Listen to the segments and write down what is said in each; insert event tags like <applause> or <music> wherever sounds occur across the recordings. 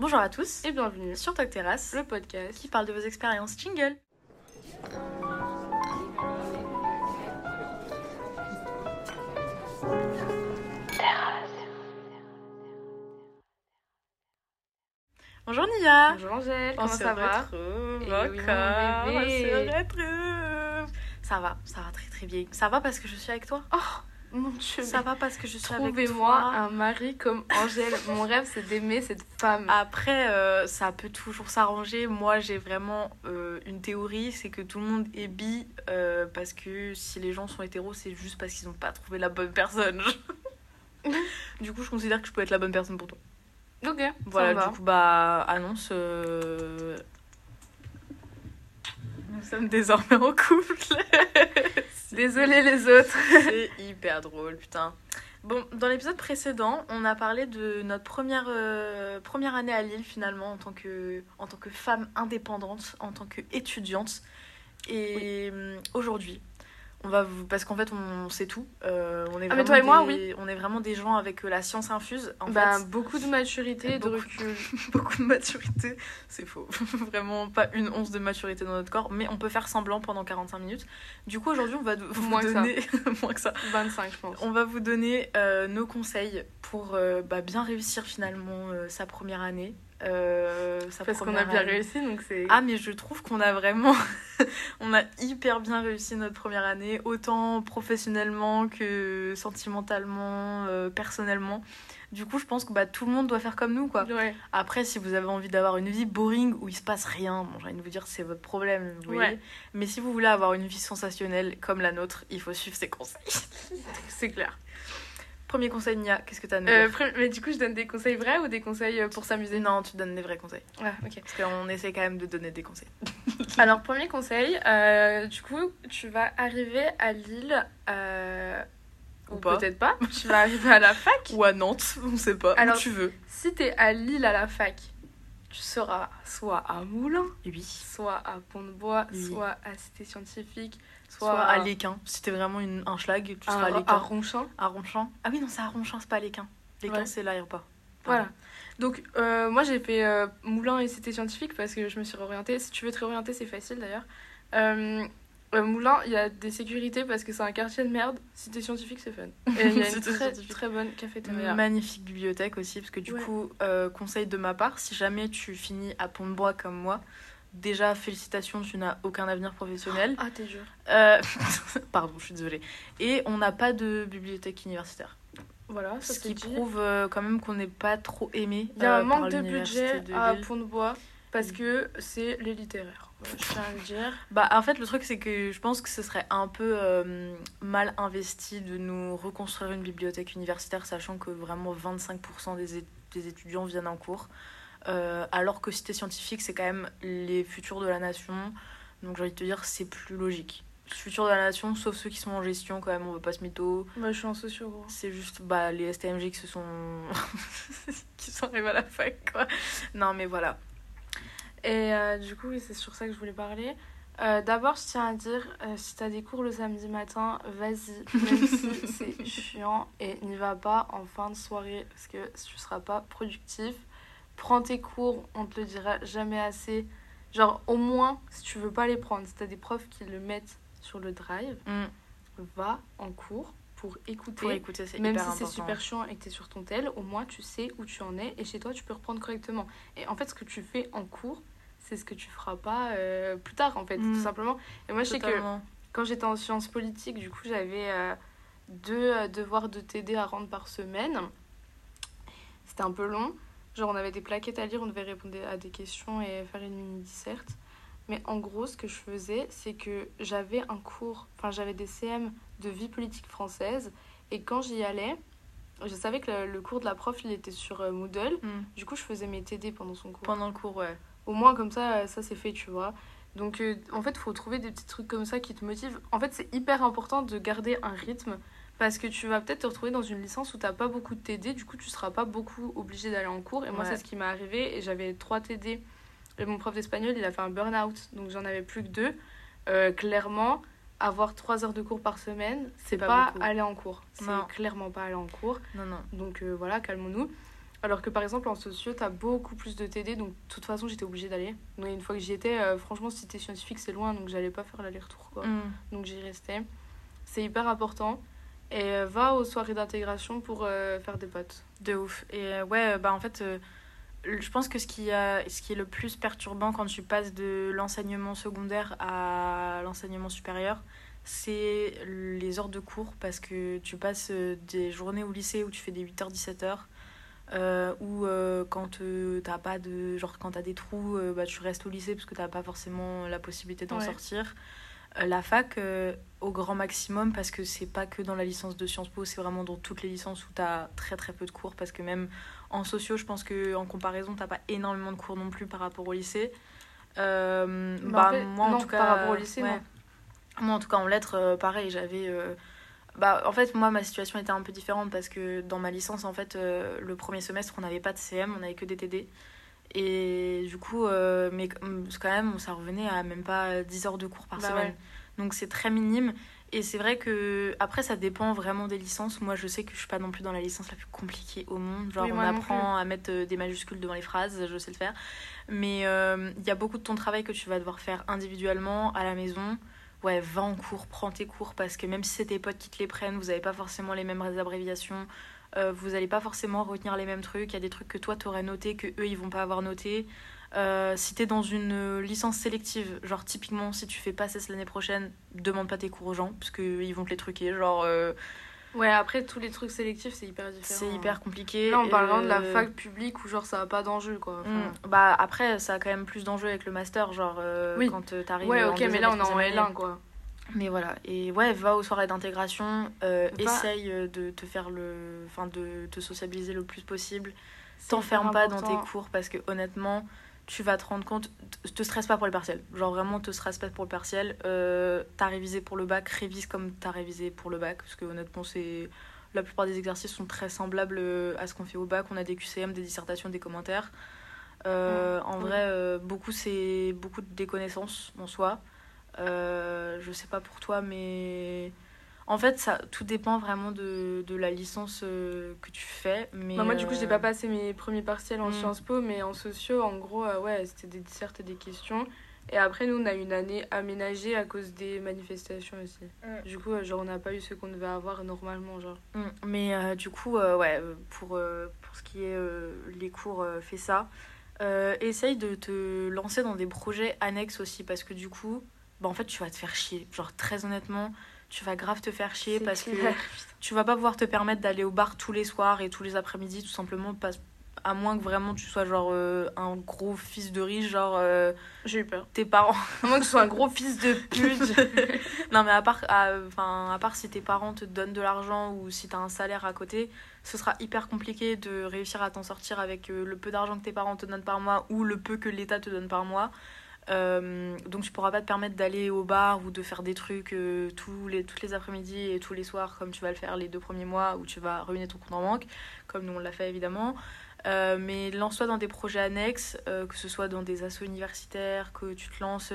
Bonjour à tous. Et bienvenue sur Talk Terrasse, le podcast qui parle de vos expériences jingle. Bonjour Nia. Bonjour Angèle, comment ça va? retrouve Eh encore, on se retrouve. Ça va, ça va très très bien. Ça va parce que je suis avec toi? Oh mon dieu, Ça va parce que je suis avec Trouvez-moi toi un mari comme Angèle. Mon rêve c'est d'aimer cette femme. Après, euh, ça peut toujours s'arranger. Moi, j'ai vraiment euh, une théorie, c'est que tout le monde est bi euh, parce que si les gens sont hétéros, c'est juste parce qu'ils n'ont pas trouvé la bonne personne. <laughs> du coup, je considère que je peux être la bonne personne pour toi. Ok, Voilà, du coup, bah, annonce. Nous sommes désormais en couple. <laughs> Désolée les autres. C'est hyper drôle, putain. Bon, dans l'épisode précédent, on a parlé de notre première, euh, première année à Lille, finalement, en tant, que, en tant que femme indépendante, en tant qu'étudiante. Et euh, aujourd'hui, on va vous... Parce qu'en fait, on sait tout. Euh, on est Ah, mais toi et moi, des- On est vraiment des gens avec euh, la science infuse. En Bah, fait, beaucoup de <laughs> maturité et de Beaucoup. recul. <laughs> beaucoup de maturité. C'est faux. <laughs> Vraiment pas une once de maturité dans notre corps, mais on peut faire semblant pendant 45 minutes. Du coup, aujourd'hui, on va vous Moins que ça. donner... Moins que ça. 25 je pense. On va vous donner euh, nos conseils pour euh, bah, bien réussir finalement sa première année. Euh, Parce qu'on a bien année. réussi donc c'est... Ah mais je trouve qu'on a vraiment, <laughs> on a hyper bien réussi notre première année, autant professionnellement que sentimentalement, euh, personnellement. Du coup, je pense que bah, tout le monde doit faire comme nous, quoi. Ouais. Après, si vous avez envie d'avoir une vie boring où il se passe rien, bon, j'ai envie de vous dire c'est votre problème, vous voyez. Ouais. Mais si vous voulez avoir une vie sensationnelle comme la nôtre, il faut suivre ces conseils. C'est clair. Premier conseil, Nia, qu'est-ce que t'as à nous Euh, mais du coup je donne des conseils vrais ou des conseils euh, pour s'amuser Non, tu donnes des vrais conseils. Ouais, ok. Parce qu'on essaie quand même de donner des conseils. <laughs> Alors, premier conseil, euh, du coup, tu vas arriver à Lille, euh, Ou ou, peut-être pas, <laughs> tu vas arriver à la fac. Ou à Nantes, on sait pas, Alors- où tu veux. Si t'es à Lille à la fac, tu seras soit à Moulins, Oui. soit à Pont-de-Bois, Oui. soit à Cité Scientifique, Soit, soit, à Léquin. Si t'es vraiment une, un schlag, tu seras à Léquin. à Ronchamp. À Ronchamp. Ah oui, non, c'est à Ronchamp, c'est pas à Léquin. Léquin, Ouais. c'est l'aéroport. Voilà. Donc, euh, moi, j'ai fait euh, Moulins et Cité Scientifique parce que je me suis réorientée. Si tu veux te réorienter, c'est facile d'ailleurs. Euh, euh, Moulins, il y a des sécurités parce que c'est un quartier de merde. Cité Scientifique, c'est fun. <laughs> Et il y a une très, très bonne cafétéria. Magnifique bibliothèque aussi, parce que du Ouais. coup, euh, conseil de ma part, si jamais tu finis à Pont-de-Bois comme moi, déjà félicitations, tu n'as aucun avenir professionnel. Ah, t'es dur. Euh, <laughs> Pardon, je suis désolée. Et on n'a pas de bibliothèque universitaire. Voilà, ça Ce qui dit. prouve euh, quand même qu'on n'est pas trop aimé. Il y a euh, un par manque de budget de à. Pont-de-Bois parce que c'est les littéraires. Je tiens à le dire. Bah, en fait, le truc, c'est que je pense que ce serait un peu euh, mal investi de nous reconstruire une bibliothèque universitaire, sachant que vraiment 25% des, é- des étudiants viennent en cours. Euh, alors que Cité Scientifique, c'est quand même les futurs de la nation. Donc, j'ai envie de te dire, c'est plus logique. Futurs de la nation, sauf ceux qui sont en gestion, quand même, on veut pas se mytho. Bah, je suis en socio. C'est juste bah, les STMG qui se sont. <laughs> qui sont arrivés à la fac, quoi. Non, mais voilà. Et euh, du coup, oui, c'est sur ça que je voulais parler. Euh, D'abord, je tiens à dire, euh, si t'as des cours le samedi matin, vas-y, même si <laughs> c'est chiant, et n'y va pas en fin de soirée parce que tu seras pas productif. Prends tes cours, on te le dira jamais assez. Genre, au moins, si tu veux pas les prendre, si t'as des profs qui le mettent sur le drive, Mm. va en cours pour écouter. Pour écouter, Même hyper si c'est super chiant et que tu es sur ton tel, au moins tu sais où tu en es et chez toi tu peux reprendre correctement. Et en fait, ce que tu fais en cours, c'est ce que tu feras pas euh, plus tard en fait, Mm. tout simplement. Et moi, je sais que quand j'étais en sciences politiques, du coup, j'avais euh, deux euh, devoirs de TD à rendre par semaine. C'était un peu long. Genre, on avait des plaquettes à lire, on devait répondre à des questions et faire une mini-disserte. Mais en gros, ce que je faisais, c'est que j'avais un cours, enfin, j'avais des CM de vie politique française. Et quand j'y allais, je savais que le, le cours de la prof, il était sur euh, Moodle. Mm. Du coup, je faisais mes TD pendant son cours. Pendant le cours, ouais. Au moins, comme ça, euh, ça c'est fait, tu vois. Donc, euh, en fait, il faut trouver des petits trucs comme ça qui te motivent. En fait, c'est hyper important de garder un rythme parce que tu vas peut-être te retrouver dans une licence où tu pas beaucoup de TD. Du coup, tu seras pas beaucoup obligé d'aller en cours. Et moi, c'est ce qui m'est arrivé. Et j'avais trois TD. Et mon prof d'espagnol, il a fait un burn-out. Donc, j'en avais plus que deux. Euh, clairement, avoir trois heures de cours par semaine, c'est pas pas, aller en cours. C'est clairement pas aller en cours. Non, non. Donc, euh, voilà, calmons-nous. Alors que par exemple en socio, t'as beaucoup plus de TD, donc de toute façon j'étais obligée d'aller. Donc une fois que j'y étais, euh, franchement, cité scientifique c'est loin, donc j'allais pas faire l'aller-retour. Mm. Donc j'y restais. C'est hyper important. Et euh, va aux soirées d'intégration pour euh, faire des potes. De ouf. Et euh, ouais, bah en fait, je pense que ce qui, a, ce qui est le plus perturbant quand tu passes de l'enseignement secondaire à l'enseignement supérieur, c'est les heures de cours parce que tu passes des journées au lycée où tu fais des 8h-17h. Euh, ou euh, quand t'as pas de genre quand t'as des trous euh, bah, tu restes au lycée parce que t'as pas forcément la possibilité d'en Ouais. sortir la fac euh, au grand maximum parce que c'est pas que dans la licence de Sciences Po c'est vraiment dans toutes les licences où t'as très très peu de cours parce que même en sociaux je pense que en comparaison t'as pas énormément de cours non plus par rapport au lycée Euh, bah en fait, moi en tout cas par rapport au lycée, ouais. non. moi en tout cas en lettres euh, pareil j'avais euh, bah, en fait, moi, ma situation était un peu différente parce que dans ma licence, en fait, euh, le premier semestre, on n'avait pas de CM, on n'avait que des TD. Et du coup, euh, mais quand même, ça revenait à même pas 10 heures de cours par Bah semaine. ouais. Donc c'est très minime. Et c'est vrai que, après, ça dépend vraiment des licences. Moi, je sais que je suis pas non plus dans la licence la plus compliquée au monde. Genre, Oui, on apprend à mettre euh, des majuscules devant les phrases, je sais le faire. Mais euh, il y a beaucoup de ton travail que tu vas devoir faire individuellement à la maison. Ouais, va en cours, prends tes cours parce que même si c'est tes potes qui te les prennent, vous n'avez pas forcément les mêmes abréviations, euh, vous n'allez pas forcément retenir les mêmes trucs. Il y a des trucs que toi t'aurais noté que eux ils vont pas avoir noté. Euh, si t'es dans une licence sélective, genre typiquement si tu fais pas CES l'année prochaine, demande pas tes cours aux gens parce qu'ils vont te les truquer. Genre euh, Ouais, après, tous les trucs sélectifs, c'est hyper différent. c'est hyper compliqué. Là, on parle vraiment de la Euh, fac publique où, genre, ça a pas d'enjeu, quoi. Enfin, Mm. Bah après, ça a quand même plus d'enjeux avec le master, genre euh, Oui. quand t'arrives. Ouais, ok, mais là, on est en troisième année. L1, quoi. Mais voilà, et ouais, va aux soirées d'intégration, euh, essaye euh, de te faire le. Enfin, de te sociabiliser le plus possible. T'enferme pas dans tes cours parce que honnêtement, tu vas te rendre compte. Te, stresse pas pour le partiel. Genre vraiment, te stresse pas pour le partiel. Euh, t'as révisé pour le bac, révise comme t'as révisé pour le bac. Parce que honnêtement, c'est. La plupart des exercices sont très semblables euh, à ce qu'on fait au bac. On a des QCM, des dissertations, des commentaires. Euh, en vrai, beaucoup, c'est beaucoup de déconnaissances en soi. Euh, je sais pas pour toi, mais en fait, ça, tout dépend vraiment de, de la licence euh, que tu fais. Mais Bah, moi, du coup, euh, j'ai pas passé mes premiers partiels en Mm. Sciences Po, mais en sociaux, en gros, euh, ouais, c'était des dissertes et des questions. Et après, nous, on a une année aménagée à cause des manifestations aussi. Mm. Du coup, euh, genre, on n'a pas eu ce qu'on devait avoir normalement, genre. Mm, Mais euh, du coup, euh, ouais, euh, pour, euh, pour ce qui est euh, les cours, euh, fais ça. Euh, essaye de te lancer dans des projets annexes aussi, parce que du coup, bah, en fait, tu vas te faire chier. Genre, très honnêtement, tu vas grave te faire chier parce que <laughs> tu vas pas pouvoir te permettre d'aller au bar tous les soirs et tous les après-midi, tout simplement, parce, à moins que vraiment tu sois genre euh, un gros fils de riche, genre euh, J'ai eu peur. tes parents. <laughs> À moins que ce soit un gros fils de pute. <laughs> non mais à part, à, à part si tes parents te donnent de l'argent ou si t'as un salaire à côté, ce sera hyper compliqué de réussir à t'en sortir avec euh, le peu d'argent que tes parents te donnent par mois ou le peu que l'État te donne par mois. Euh, donc tu pourras pas te permettre d'aller au bar ou de faire des trucs euh, tous les, toutes les après-midi et tous les soirs comme tu vas le faire les deux premiers mois où tu vas ruiner ton compte en banque, comme nous on l'a fait évidemment. Euh, mais lance-toi dans des projets annexes, que ce soit dans des assos universitaires, que tu te lances,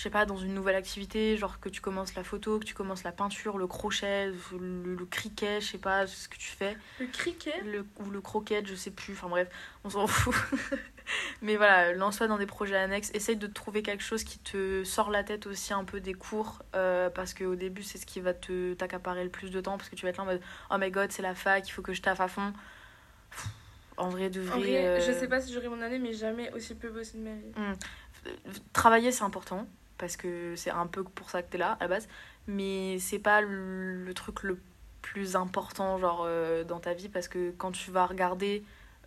je sais pas, dans une nouvelle activité, genre que tu commences la photo, que tu commences la peinture, le crochet, le, le cricket, je sais pas ce que tu fais, Le cricket le, ou le croquet, je sais plus, enfin bref, on s'en fout. <laughs> mais voilà, lance-toi dans des projets annexes, essaye de trouver quelque chose qui te sort la tête aussi un peu des cours, euh, parce qu'au début c'est ce qui va te t'accaparer le plus de temps, parce que tu vas être là en mode oh my god, c'est la fac, il faut que je taffe à fond. En vrai, de vrai. En vrai, euh, je sais pas si j'aurai mon année, mais jamais aussi peu bossé de ma vie. travailler c'est important parce que c'est un peu pour ça que t'es là à la base. Mais c'est pas le, truc le plus important genre euh, dans ta vie parce que quand tu vas regarder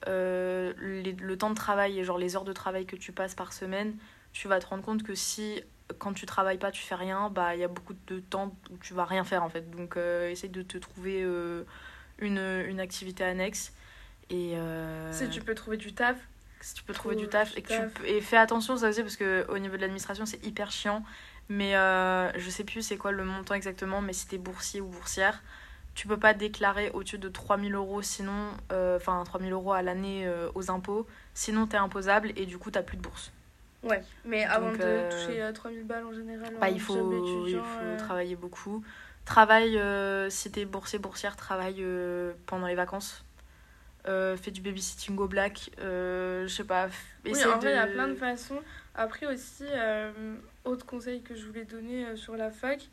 euh, le temps de travail et genre les heures de travail que tu passes par semaine tu vas te rendre compte que si quand tu travailles pas tu fais rien bah il y a beaucoup de temps où tu vas rien faire en fait. Donc euh, essaye de te trouver une, une activité annexe et Si tu peux trouver du taf, si tu peux trouver Trouve du taf du et que tu et fais attention ça aussi parce que au niveau de l'administration c'est hyper chiant. Mais euh, je sais plus c'est quoi le montant exactement mais si t'es boursier ou boursière tu peux pas déclarer au-dessus de 3000 euros sinon euh, enfin 3000 euros à l'année euh, aux impôts. Sinon t'es imposable et du coup t'as plus de bourse. Ouais. Mais avant Donc, de euh, toucher euh, 3000 balles en général, bah, il faut, il faut euh, travailler beaucoup. Travaille euh, si t'es boursier boursière travaille euh, pendant les vacances euh, fais du babysitting au black, euh, je sais pas. Oui, en vrai, il y a plein de façons. Après aussi, euh, autre conseil que je voulais donner euh, sur la fac,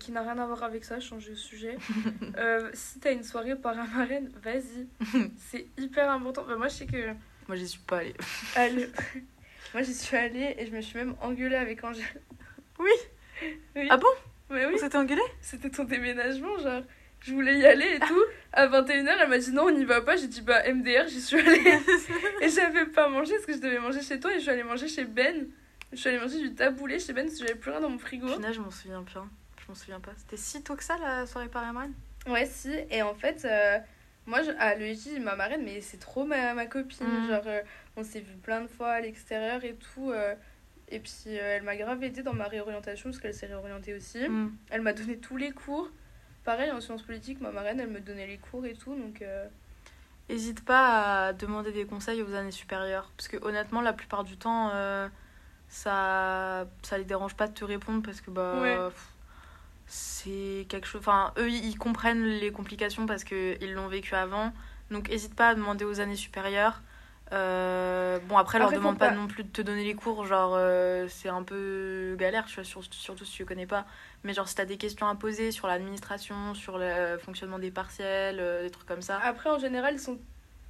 qui n'a rien à voir avec ça, changer de sujet. <laughs> Si t'as une soirée paramarraine, vas-y. <laughs> C'est hyper important. Bah, moi, je sais que... Moi, j'y suis pas allée. Allez. <laughs> moi, j'y suis allée et je me suis même engueulée avec Angèle. Oui. Oui. Ah bon? Mais oui, On s'était engueulé c'était ton déménagement, genre. Je voulais y aller et tout. À 21h, elle m'a dit non, on n'y va pas. J'ai dit bah MDR, j'y suis allée. <laughs> Et j'avais pas mangé parce que je devais manger chez toi et je suis allée manger chez Ben. Je suis allée manger du taboulé chez Ben parce que j'avais plus rien dans mon frigo. Punaise, je m'en souviens bien. Je m'en souviens pas. C'était si tôt que ça, la soirée Paris-Marine Ouais, si. Et en fait, euh, moi, je, à l'EJ, ma marraine, mais c'est trop ma, ma copine. Mhm. Genre, euh, on s'est vu plein de fois à l'extérieur et tout. euh, et puis, elle m'a grave aidée dans ma réorientation parce qu'elle s'est réorientée aussi. Mm. Elle m'a donné tous les cours. Pareil, en sciences politiques, ma marraine, elle me donnait les cours et tout. Donc, euh, Hésite pas à demander des conseils aux années supérieures. Parce que honnêtement, la plupart du temps, euh, ça, ça les dérange pas de te répondre parce que bah, Ouais. pff, c'est quelque chose. Enfin, eux, ils comprennent les complications parce qu'ils l'ont vécu avant. Donc, hésite pas à demander aux années supérieures. Euh, bon, après, leur demande pas pas- non plus de te donner les cours. Genre, euh, c'est un peu galère, tu vois, sur- surtout si tu connais pas. Mais genre, si t'as des questions à poser sur l'administration, sur le fonctionnement des partiels, euh, des trucs comme ça. Après, en général, ils sont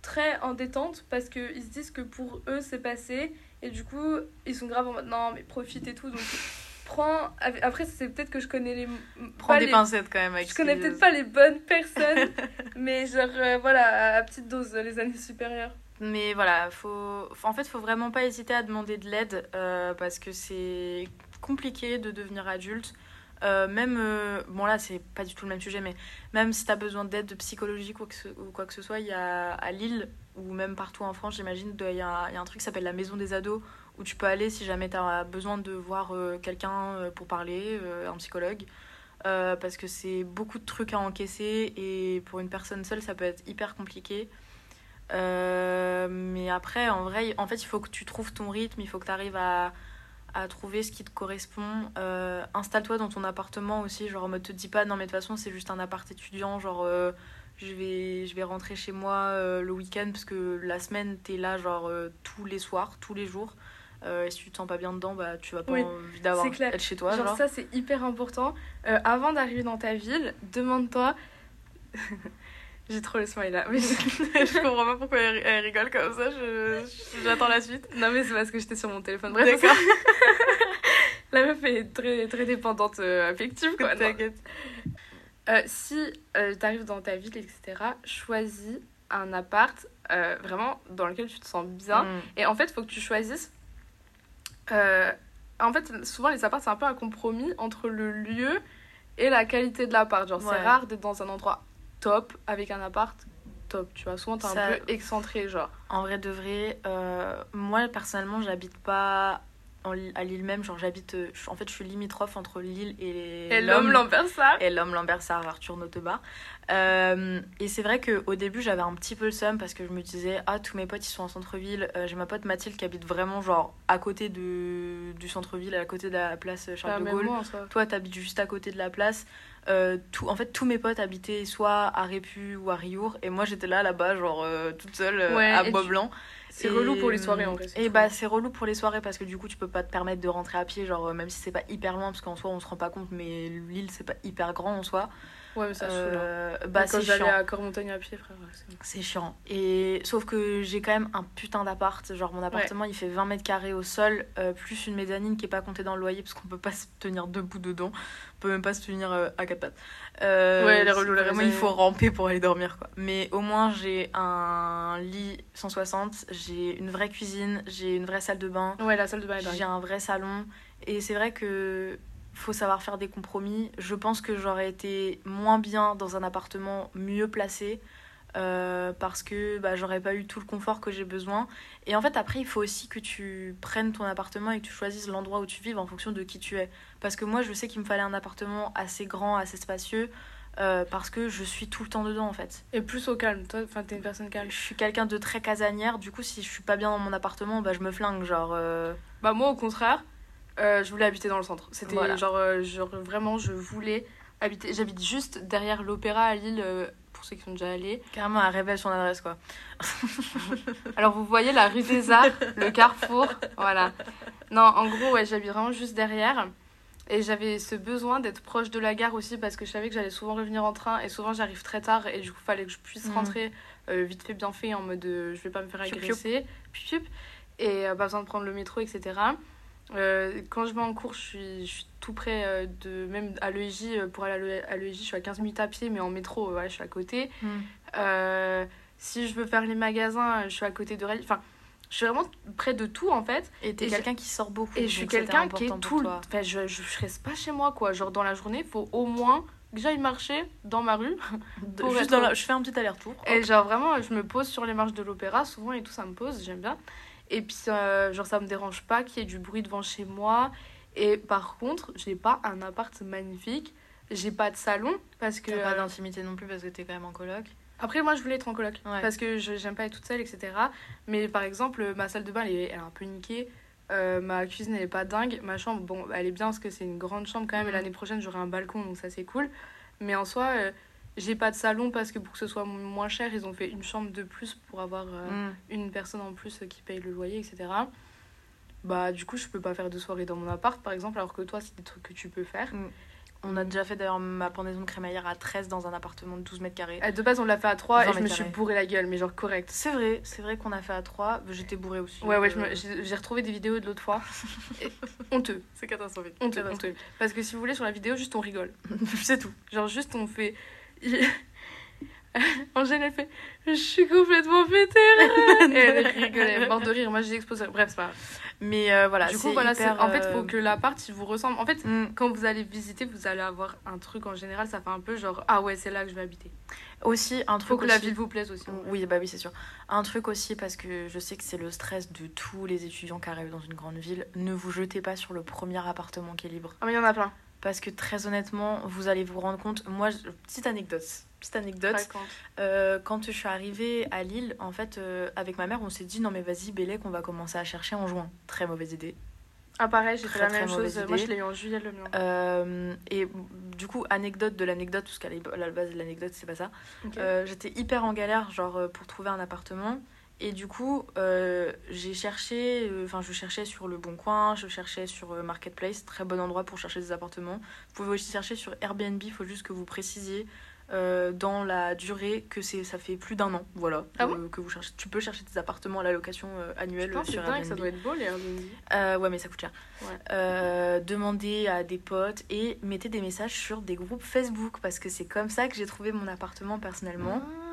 très en détente parce qu'ils se disent que pour eux, c'est passé. Et du coup, ils sont grave en mode non, mais profite et tout. Donc, prends. Après, c'est peut-être que je connais les. Prends des les- pincettes quand même avec Je connais peut-être pas les bonnes personnes, <laughs> mais genre, voilà, à petite dose, les années supérieures. Mais voilà, faut... en fait, faut vraiment pas hésiter à demander de l'aide euh, parce que c'est compliqué de devenir adulte. Euh, même, euh, bon là, c'est pas du tout le même sujet, mais même si t'as besoin d'aide psychologique ou, quoi que ce soit, il y a à Lille ou même partout en France, j'imagine, il y, il y a un truc qui s'appelle la maison des ados où tu peux aller si jamais t'as besoin de voir quelqu'un pour parler, un psychologue. Parce que c'est beaucoup de trucs à encaisser et pour une personne seule, ça peut être hyper compliqué. Euh, mais après, en vrai, en fait, il faut que tu trouves ton rythme, il faut que tu arrives à, à trouver ce qui te correspond. Euh, Installe-toi dans ton appartement aussi, genre, en mode, te dis pas, non, mais de toute façon, c'est juste un appart étudiant, genre, euh, je, vais, je vais rentrer chez moi le week-end, parce que la semaine, t'es là, genre, tous les soirs, tous les jours. Euh, et si tu te sens pas bien dedans, bah, tu vas pas Oui, envie d'avoir être chez toi, genre, genre. ça, c'est hyper important. Euh, avant d'arriver dans ta ville, demande-toi. J'ai trop le smile là. Mais je- <laughs> je comprends pas pourquoi elle, rigole comme ça, je- j'attends la suite. Non, mais c'est parce que j'étais sur mon téléphone. Bref, D'accord. <laughs> la meuf est très, très dépendante euh, affective, quoi. T'inquiète. Euh, si euh, t'arrives dans ta ville, etc., choisis un appart euh, vraiment dans lequel tu te sens bien. Mm. Et en fait, il faut que tu choisisses. en fait, souvent, les apparts, c'est un peu un compromis entre le lieu et la qualité de l'appart. Genre, Ouais. c'est rare d'être dans un endroit top avec un appart top. Tu vois, souvent, t'es un Ça- peu excentré, genre. En vrai de vrai, euh, moi personnellement, j'habite pas en à Lille même. Genre, j'habite. euh, En fait, je suis limitrophe entre Lille et, Et l'homme, Lambersart. Et l'homme Lambersart, Arthur Notebar. Euh, et c'est vrai qu'au début, j'avais un petit peu le seum parce que je me disais, ah, tous mes potes ils sont en centre-ville. Euh, J'ai ma pote Mathilde qui habite vraiment, genre, à côté de, du centre-ville, à côté de la place Charles Bah, de Gaulle. moi. Toi, t'habites juste à côté de la place. Euh, tout, en fait, tous mes potes habitaient soit à Répu ou à Riour. Et moi, j'étais là, là-bas, genre, euh, toute seule, euh, Ouais, à Bois tu- Blanc. C'est relou pour les soirées, en vrai. Et bah, c'est relou pour les soirées parce que du coup, tu peux pas te permettre de rentrer à pied, genre, même si c'est pas hyper loin, parce qu'en soi, on se rend pas compte, mais l'île, c'est pas hyper grand en soi. Ouais, mais ça saoule. hein. Euh, bah, Quand j'allais à Cormontagne à pied, frère. c'est- chiant. Et sauf que j'ai quand même un putain d'appart. Genre mon appartement il fait 20 mètres carrés au sol, euh, plus une mezzanine qui est pas comptée dans le loyer parce qu'on peut pas se tenir debout dedans. On peut même pas se tenir euh, à quatre pattes. Euh, Ouais, elle est c'est relou, la Vraiment, il faut ramper pour aller dormir quoi. Mais au moins j'ai un lit 160, j'ai une vraie cuisine, j'ai une vraie salle de bain, Ouais, la salle de bain est j'ai un vrai salon. Et c'est vrai que faut savoir faire des compromis. Je pense que j'aurais été moins bien dans un appartement mieux placé. euh, parce que bah, j'aurais pas eu tout le confort que j'ai besoin. Et en fait, après, il faut aussi que tu prennes ton appartement et que tu choisisses l'endroit où tu vives en fonction de qui tu es. Parce que moi, je sais qu'il me fallait un appartement assez grand, assez spacieux, euh, parce que je suis tout le temps dedans en fait. Et plus au calme. Toi, enfin, t'es une personne calme. Je suis quelqu'un de très casanière, du coup, si je suis pas bien dans mon appartement, bah, je me flingue. Genre, euh, Bah moi au contraire, euh, je voulais habiter dans le centre. C'était Voilà. genre, euh, genre vraiment je voulais habiter. J'habite juste derrière l'opéra à Lille. euh, pour ceux qui sont déjà allés. Carrément, elle révèle son adresse, quoi. <laughs> Alors, vous voyez la rue des Arts, le carrefour, voilà. Non, en gros, ouais, j'habite vraiment juste derrière. Et j'avais ce besoin d'être proche de la gare aussi parce que je savais que j'allais souvent revenir en train et souvent j'arrive très tard et du coup, il fallait que je puisse Mhm. rentrer vite fait, bien fait en mode je vais pas me faire agresser. Et pas besoin de prendre le métro, etc. Euh, quand je vais en cours, je suis, je suis tout près euh, de. Même à l'EJ, euh, pour aller à l'E- à l'EJ, je suis à 15 minutes à pied, mais en métro, voilà, je suis à côté. Euh, si je veux faire les magasins, je suis à côté de Rennes. Enfin, je suis vraiment près de tout en fait. Et t'es quelqu'un qui sort beaucoup. Et je suis quelqu'un qui est tout. Enfin, je, je, je reste pas chez moi quoi. Genre dans la journée, il faut au moins que j'aille marcher dans ma rue. <laughs> Pour juste être- dans la- Je fais un petit aller-retour. Et genre vraiment, je me pose sur les marches de l'opéra souvent et tout, ça me pose, j'aime bien. Et puis, genre, ça me dérange pas qu'il y ait du bruit devant chez moi. Et par contre, j'ai pas un appart magnifique. J'ai pas de salon parce que. T'as pas euh, d'intimité non plus parce que t'es quand même en coloc. Après, moi, je voulais être en coloc. Ouais. Parce que je- j'aime pas être toute seule, etc. Mais par exemple, ma salle de bain, elle est, elle est un peu niquée. Euh, ma cuisine, elle est pas dingue. Ma chambre, bon, elle est bien parce que c'est une grande chambre quand même. Et Mhm. l'année prochaine, j'aurai un balcon, donc ça, c'est cool. Mais en soi, euh, j'ai pas de salon parce que pour que ce soit moins cher, ils ont fait une chambre de plus pour avoir euh, Mm. une personne en plus qui paye le loyer, etc. Bah, du coup, je peux pas faire de soirée dans mon appart, par exemple, alors que toi, c'est des trucs que tu peux faire. On a déjà fait d'ailleurs ma pendaison de crémaillère à 13 dans un appartement de 12 mètres carrés. Euh, De base, on l'a fait à 3 et 20 je me suis bourré la gueule, mais genre correct. C'est vrai, c'est vrai qu'on a fait à 3. J'étais bourrée aussi. Ouais, ouais, Euh, j'ai retrouvé des vidéos de l'autre fois. <laughs> Honteux, C'est catastrophique. honteux, honteux. Parce que si vous voulez, sur la vidéo, juste on rigole. <laughs> c'est tout. Genre, juste on fait. Angèle, <laughs> elle fait Je suis complètement pétée. <laughs> Et elle rigolait, morte de rire. Moi, j'ai exposé. Bref, c'est pas grave. Mais euh, voilà, du coup, voilà, hyper, en fait, euh, faut que l'appart, il vous ressemble. En fait, mm. quand vous allez visiter, vous allez avoir un truc en général, ça fait un peu genre Ah ouais, c'est là que je vais habiter. Aussi, un truc Faut que la aussi- ville vous plaise aussi. Oui, bah oui, c'est sûr. Un truc aussi, parce que je sais que c'est le stress de tous les étudiants qui arrivent dans une grande ville, ne vous jetez pas sur le premier appartement qui est libre. Ah, mais il y en a plein. Parce que très honnêtement, vous allez vous rendre compte. Moi, petite anecdote. Petite anecdote. Euh, quand je suis arrivée à Lille, en fait, euh, avec ma mère, on s'est dit non, mais vas-y, Bélec, on va commencer à chercher en juin. Très mauvaise idée. Ah, pareil, j'ai fait la même chose. Moi, je l'ai eu en juillet, le mien. Euh, et du coup, anecdote de l'anecdote, parce qu'à la base, l'anecdote, c'est pas ça. J'étais hyper en galère, genre, pour trouver un appartement. Et du coup, euh, j'ai cherché, euh, enfin, je cherchais sur Le Bon Coin, je cherchais sur euh, Marketplace, très bon endroit pour chercher des appartements. Vous pouvez aussi chercher sur Airbnb, il faut juste que vous précisiez dans la durée que c'est ça fait plus d'un an, voilà, Ah que vous cherchez. Tu peux chercher des appartements à la location annuelle Putain, sur Airbnb. ça doit être beau les Airbnb. Ouais, mais ça coûte cher. Ouais. Demandez à des potes et mettez des messages sur des groupes Facebook parce que c'est comme ça que j'ai trouvé mon appartement personnellement. Ah.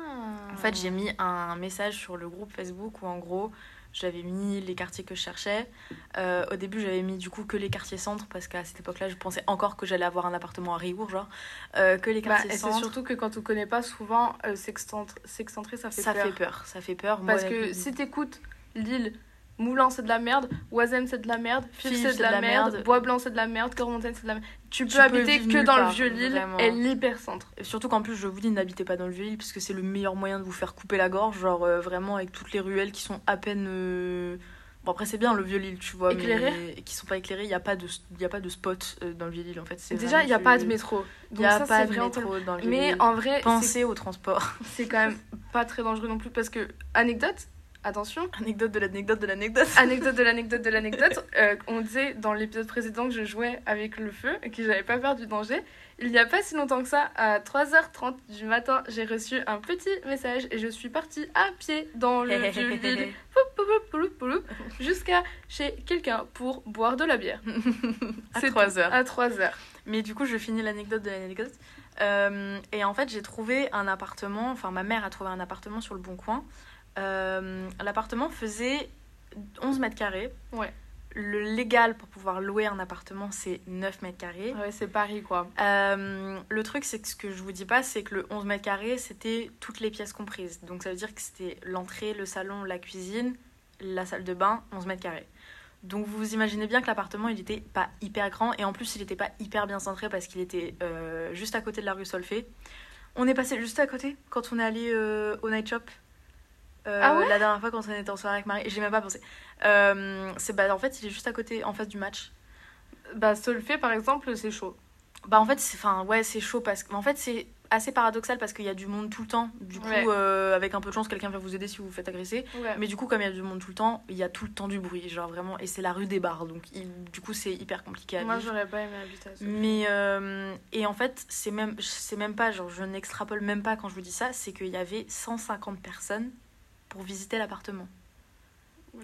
En fait, j'ai mis un message sur le groupe Facebook où en gros, j'avais mis les quartiers que je cherchais. Euh, au début, j'avais mis du coup que les quartiers centres parce qu'à cette époque-là, je pensais encore que j'allais avoir un appartement à Rigour, genre. Euh, que les Bah, quartiers et c'est centres. surtout que quand on connaît pas, souvent, euh, s'excentre- s'excentrer, ça fait ça peur. fait peur, ça fait peur. Parce Moi, que si t'écoutes Lille, Moulin c'est de la merde, Oisem c'est de la merde, Fif c'est de la, merde, Bois Blanc c'est de la merde, Cormontaine c'est de la merde. Tu peux Tu habiter que dans le part, vieux Lille vraiment. et l'hypercentre. Surtout qu'en plus, je vous dis, n'habitez pas dans le vieux-Lille parce que c'est le meilleur moyen de vous faire couper la gorge. Genre, euh, vraiment, avec toutes les ruelles qui sont à peine. euh, Bon, après, c'est bien le vieux-Lille, tu vois. Éclairé Mais qui sont pas éclairés. Il n'y a, pas de... il y a pas de spot euh, dans le vieux-Lille, en fait. Déjà, il n'y a pas de métro. Il n'y a ça, pas de métro dans le Mais vieux-Lille. en vrai, Pensez au transport. c'est quand même pas très dangereux non plus parce que, anecdote, attention, Anecdote de l'anecdote de l'anecdote. <laughs> anecdote de l'anecdote de l'anecdote, euh, on disait dans l'épisode précédent que je jouais avec le feu et que j'avais pas peur du danger. Il n'y a pas si longtemps que ça, à 3h30 du matin, j'ai reçu un petit message et je suis partie à pied dans le <laughs> vieux poup, jusqu'à chez quelqu'un pour boire de la bière. <laughs> à C'est 3 tout. heures. À 3h. Mais du coup, je finis l'anecdote de l'anecdote. Euh, et en fait, j'ai trouvé un appartement, enfin ma mère a trouvé un appartement sur le Bon Coin. Euh, L'appartement faisait 11 mètres carrés. Ouais. Le légal pour pouvoir louer un appartement, c'est 9 mètres carrés. Ouais, c'est Paris quoi. Euh, le truc, c'est que ce que je vous dis pas, c'est que le 11 mètres carrés, c'était toutes les pièces comprises. Donc ça veut dire que c'était l'entrée, le salon, la cuisine, la salle de bain, 11 mètres carrés. Donc vous vous imaginez bien que l'appartement, il était pas hyper grand et en plus, il était pas hyper bien centré parce qu'il était euh, juste à côté de la rue Solfay. On est passé juste à côté quand on est allé euh, au night shop. Euh, Ah ouais La dernière fois quand on était en soirée avec Marie, j'ai même pas pensé. Euh, c'est bah en fait il est juste à côté, en face du match. Bah, Solfay par exemple, c'est chaud. Bah en fait c'est enfin ouais c'est chaud parce que en fait c'est assez paradoxal parce qu'il y a du monde tout le temps. Du coup, Ouais. euh, avec un peu de chance, quelqu'un vient vous aider si vous vous faites agresser. Ouais. Mais du coup, comme il y a du monde tout le temps, il y a tout le temps du bruit, genre vraiment. Et c'est la rue des bars, donc il- du coup, c'est hyper compliqué à Moi, j'aurais pas aimé habiter à. Mais euh, et en fait, c'est même, c'est même pas, genre, je n'extrapole même pas quand je vous dis ça, c'est qu'il y avait 150 personnes pour visiter l'appartement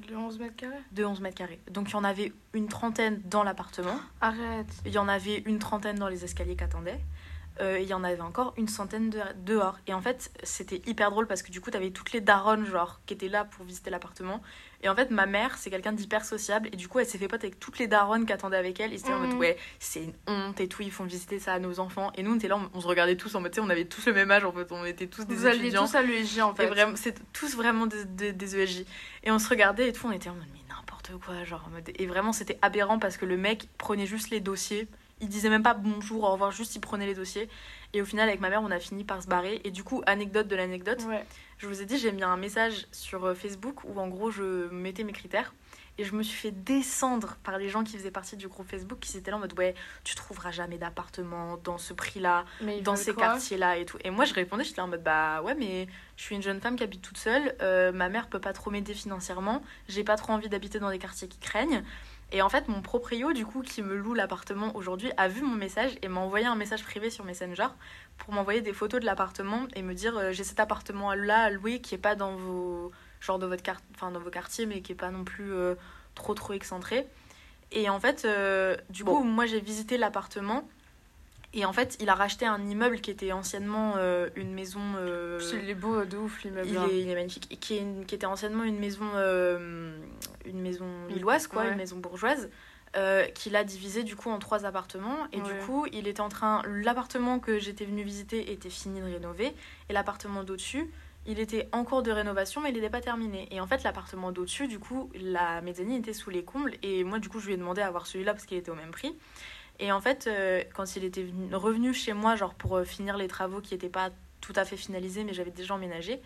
Le 11 mètres carrés de 11 mètres carrés. Donc il y en avait une trentaine dans l'appartement, Arrête. il y en avait une trentaine dans les escaliers qui attendaient. Euh, il y en avait encore une centaine de- dehors. Et en fait, c'était hyper drôle parce que du coup, t'avais toutes les daronnes, genre, qui étaient là pour visiter l'appartement. Et en fait, ma mère, c'est quelqu'un d'hyper sociable. Et du coup, elle s'est fait pote avec toutes les daronnes qui attendaient avec elle. Et c'était en mode, Mhm. ouais, c'est une honte et tout, ils font visiter ça à nos enfants. Et nous, on était là, on, on se regardait tous en mode, tu sais, on avait tous le même âge, en fait, on était tous des Vous étudiants. tous à l'UEJ en Et fait. vraiment, c'est tous vraiment des, des, des ESJ. Et on se regardait et tout, on était en mode, mais n'importe quoi, genre, en mode... Et vraiment, c'était aberrant parce que le mec prenait juste les dossiers. Il disait même pas bonjour, au revoir, juste il prenait les dossiers. Et au final, avec ma mère, on a fini par se barrer. Et du coup, anecdote de l'anecdote, Ouais. je vous ai dit, j'ai mis un message sur euh, Facebook où en gros, je mettais mes critères. Et je me suis fait descendre par les gens qui faisaient partie du groupe Facebook qui étaient là en mode, ouais, tu trouveras jamais d'appartement dans ce prix-là dans ces quartiers-là et tout. Et moi, je répondais, j'étais en mode, bah ouais, mais je suis une jeune femme qui habite toute seule, euh, ma mère peut pas trop m'aider financièrement, j'ai pas trop envie d'habiter dans des quartiers qui craignent. Et en fait, mon proprio, du coup, qui me loue l'appartement aujourd'hui, a vu mon message et m'a envoyé un message privé sur Messenger pour m'envoyer des photos de l'appartement et me dire, euh, j'ai cet appartement-là à louer qui est pas dans vos, genre dans votre enfin, dans vos quartiers, mais qui est pas non plus euh, trop trop excentré. Et en fait, euh, du coup, moi, j'ai visité l'appartement. Et en fait, il a racheté un immeuble qui était anciennement euh, une maison. euh, Il est beau de ouf l'immeuble. il hein. est, il est magnifique. Et qui, est une- qui était anciennement une maison, euh, une maison lilloise, quoi, Ouais. une maison bourgeoise, euh, qu'il a divisé du coup en trois appartements. Et du coup, il était en train. L'appartement que j'étais venue visiter était fini de rénover. Et l'appartement d'au-dessus, il était en cours de rénovation, mais il n'était pas terminé. Et en fait, l'appartement d'au-dessus, du coup, la mezzanine était sous les combles. Et moi, du coup, je lui ai demandé à avoir celui-là parce qu'il était au même prix. Et en fait, euh, quand il était venu- revenu chez moi, genre pour euh, finir les travaux qui n'étaient pas tout à fait finalisés, mais j'avais déjà emménagé,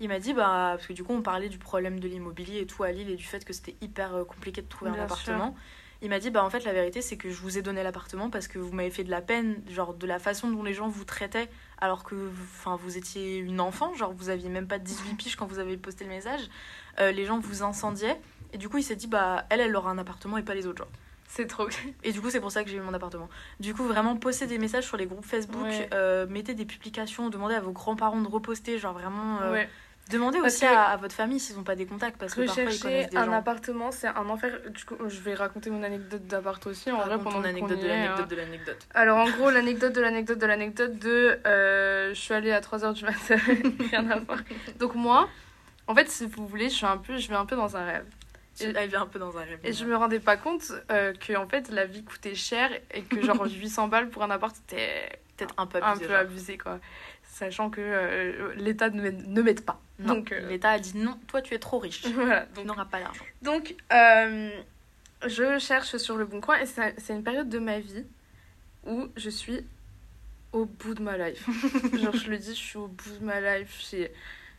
il m'a dit, bah, parce que du coup, on parlait du problème de l'immobilier et tout à Lille et du fait que c'était hyper euh, compliqué de trouver un appartement. Il m'a dit, bah, en fait, la vérité, c'est que je vous ai donné l'appartement parce que vous m'avez fait de la peine, genre de la façon dont les gens vous traitaient, alors que enfin, vous étiez une enfant, genre vous aviez même pas 18 <laughs> piges quand vous avez posté le message. Euh, les gens vous incendiaient. Et du coup, il s'est dit, bah, elle, elle aura un appartement et pas les autres, genre. C'est trop. Et du coup, c'est pour ça que j'ai eu mon appartement. Du coup, vraiment, postez des messages sur les groupes Facebook, Ouais. euh, mettez des publications, demandez à vos grands-parents de reposter, genre vraiment. euh, Ouais. Demandez Parce aussi que- à, à votre famille s'ils n'ont pas des contacts, parce que parfois ils Rechercher connaissent des un appartement, c'est un enfer. Du coup, je vais raconter mon anecdote d'appart aussi. En vrai, Raconte pendant ton anecdote de est, l'anecdote hein. de l'anecdote. Alors, en gros, <laughs> l'anecdote de l'anecdote de l'anecdote de. euh, je suis allée à 3h du matin, <laughs> rien à voir. Donc, moi, en fait, si vous voulez, je, suis un peu, je vais un peu dans un rêve. Tu- Elle vient un peu dans un rêve. Et je me rendais pas compte euh, que en fait la vie coûtait cher et que genre <laughs> 800 balles pour un appart c'était Peut-être un peu un abusé. peu genre. abusé quoi. Sachant que euh, l'État ne ne m'aide pas. Non, Donc euh, l'État a dit non, toi tu es trop riche. <laughs> voilà. Tu Donc, n'auras pas l'argent. donc euh, je cherche sur le bon coin et c'est c'est une période de ma vie où je suis au bout de ma life. <laughs> genre je le dis, je suis au bout de ma life. j'ai-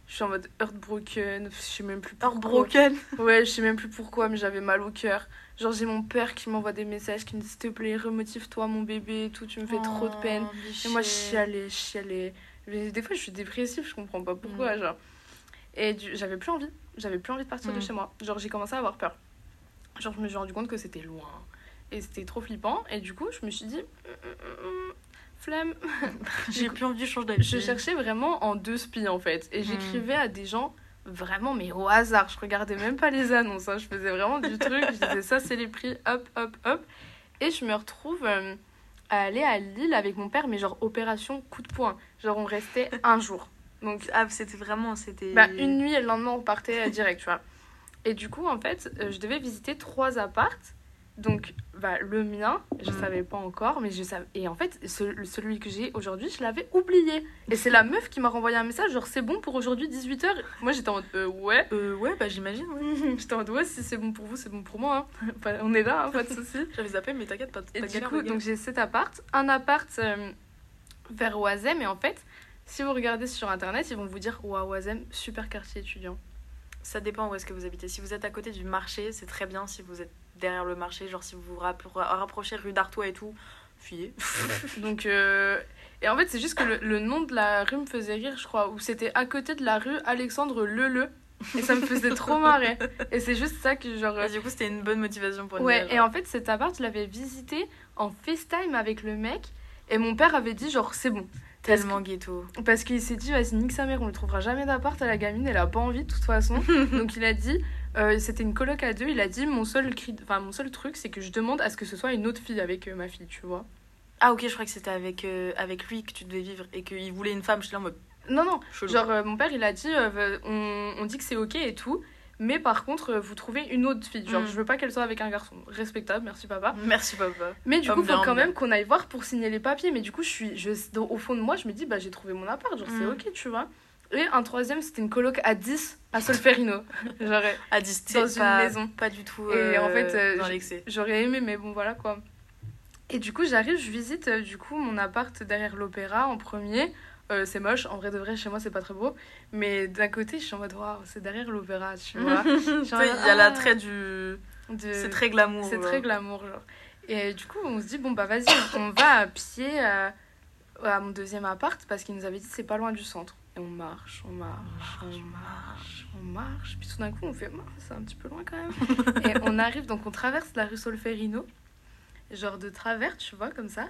Je suis en mode heartbroken, je sais même plus pourquoi. Heartbroken. Ouais, je sais même plus pourquoi, mais j'avais mal au cœur. Genre, j'ai mon père qui m'envoie des messages qui me dit S'il te plaît, remotive-toi, mon bébé, et tout, tu me fais trop de peine. Oh, Et moi, je chialais, je chialais. Mais des fois, je suis dépressive, je comprends pas pourquoi, Mm. genre. Et du- j'avais plus envie, j'avais plus envie de partir de Mm. chez moi. Genre, j'ai commencé à avoir peur. Genre, je me suis rendu compte que c'était loin. Et c'était trop flippant. Et du coup, je me suis dit Flemme. <laughs> J'ai plus envie de changer d'avis. Je cherchais vraiment en deux spies en fait. Et Hmm. j'écrivais à des gens vraiment, mais au hasard. Je regardais même pas les annonces. hein. Je faisais vraiment du truc. Je disais ça, c'est les prix, hop, hop, hop. Et je me retrouve euh, à aller à Lille avec mon père, mais genre opération coup de poing. Genre on restait un <laughs> jour. Donc Ah, c'était vraiment. C'était. bah, une nuit et le lendemain on partait euh, direct, tu vois. Et du coup, en fait, euh, je devais visiter trois appartes. Donc, bah, le mien, je Mm. savais pas encore, mais je savais. Et en fait, ce- celui que j'ai aujourd'hui, je l'avais oublié. Et c'est la meuf qui m'a renvoyé un message, genre c'est bon pour aujourd'hui 18h. Moi j'étais en mode euh, ouais. Euh, ouais, bah j'imagine. <laughs> J'étais en mode ouais, si c'est bon pour vous, c'est bon pour moi. hein. Enfin, on est là, hein, pas de soucis. <laughs> J'avais zappé, mais t'inquiète pas. Et t'as du coup, donc j'ai cet appart, un appart euh, vers Oisem, et en fait, si vous regardez sur internet, ils vont vous dire Ouah, Oisem, super quartier étudiant. Ça dépend où est-ce que vous habitez. Si vous êtes à côté du marché, c'est très bien. Si vous êtes derrière le marché, genre si vous vous rapp- rapprochez rue d'Artois et tout, fuyez. <laughs> Donc, euh, Et en fait, c'est juste que le, le nom de la rue me faisait rire, je crois. Ou c'était à côté de la rue Alexandre Leleu. Et ça me faisait trop <laughs> marrer. Et c'est juste ça que genre. Et du coup, c'était une bonne motivation pour Ouais, dire, et en fait, cet appart, je l'avais visité en FaceTime avec le mec. Et mon père avait dit, genre, c'est bon. Tellement ghetto. Parce qu'il s'est dit, vas-y, nique sa mère, on ne trouvera jamais d'appart à la gamine, elle a pas envie de toute façon. <laughs> Donc il a dit, euh, c'était une coloc à deux, il a dit, mon seul, cri... enfin, mon seul truc, c'est que je demande à ce que ce soit une autre fille avec euh, ma fille, tu vois. Ah, ok, je crois que c'était avec, euh, avec lui que tu devais vivre et qu'il voulait une femme. Je suis là en mode Non, non, chelou. genre mon père, il a dit, on, on dit que c'est ok et tout, mais par contre, vous trouvez une autre fille. Genre, Mm. je veux pas qu'elle soit avec un garçon. Respectable, merci papa. Merci, papa. Mais du Homme coup, faut quand même qu'on aille voir pour signer les papiers. Mais du coup, je suis, je, au fond de moi, je me dis, bah j'ai trouvé mon appart, genre c'est Mm. ok, tu vois. Et un troisième, c'était une coloc à 10 à Solferino. <laughs> genre, À distance. Dans une pas, maison. Pas du tout. Et en euh, fait, euh, j'aurais aimé, mais bon, voilà quoi. Et du coup, j'arrive, je visite euh, du coup mon appart derrière l'opéra en premier. Euh, c'est moche, en vrai de vrai, chez moi, c'est pas très beau. Mais d'un côté, je suis en mode, waouh, c'est derrière l'opéra, tu vois. <laughs> Il y a Ah. l'attrait du. De- C'est très glamour. C'est très glamour, genre. Et du coup, on se dit, bon, bah vas-y, on va à pied euh, à mon deuxième appart parce qu'il nous avait dit c'est pas loin du centre. Et on marche, on marche, on marche, on marche. Puis tout d'un coup, on fait, c'est un petit peu loin quand même. <laughs> et on arrive, donc on traverse la rue Solferino, genre de travers, tu vois, comme ça.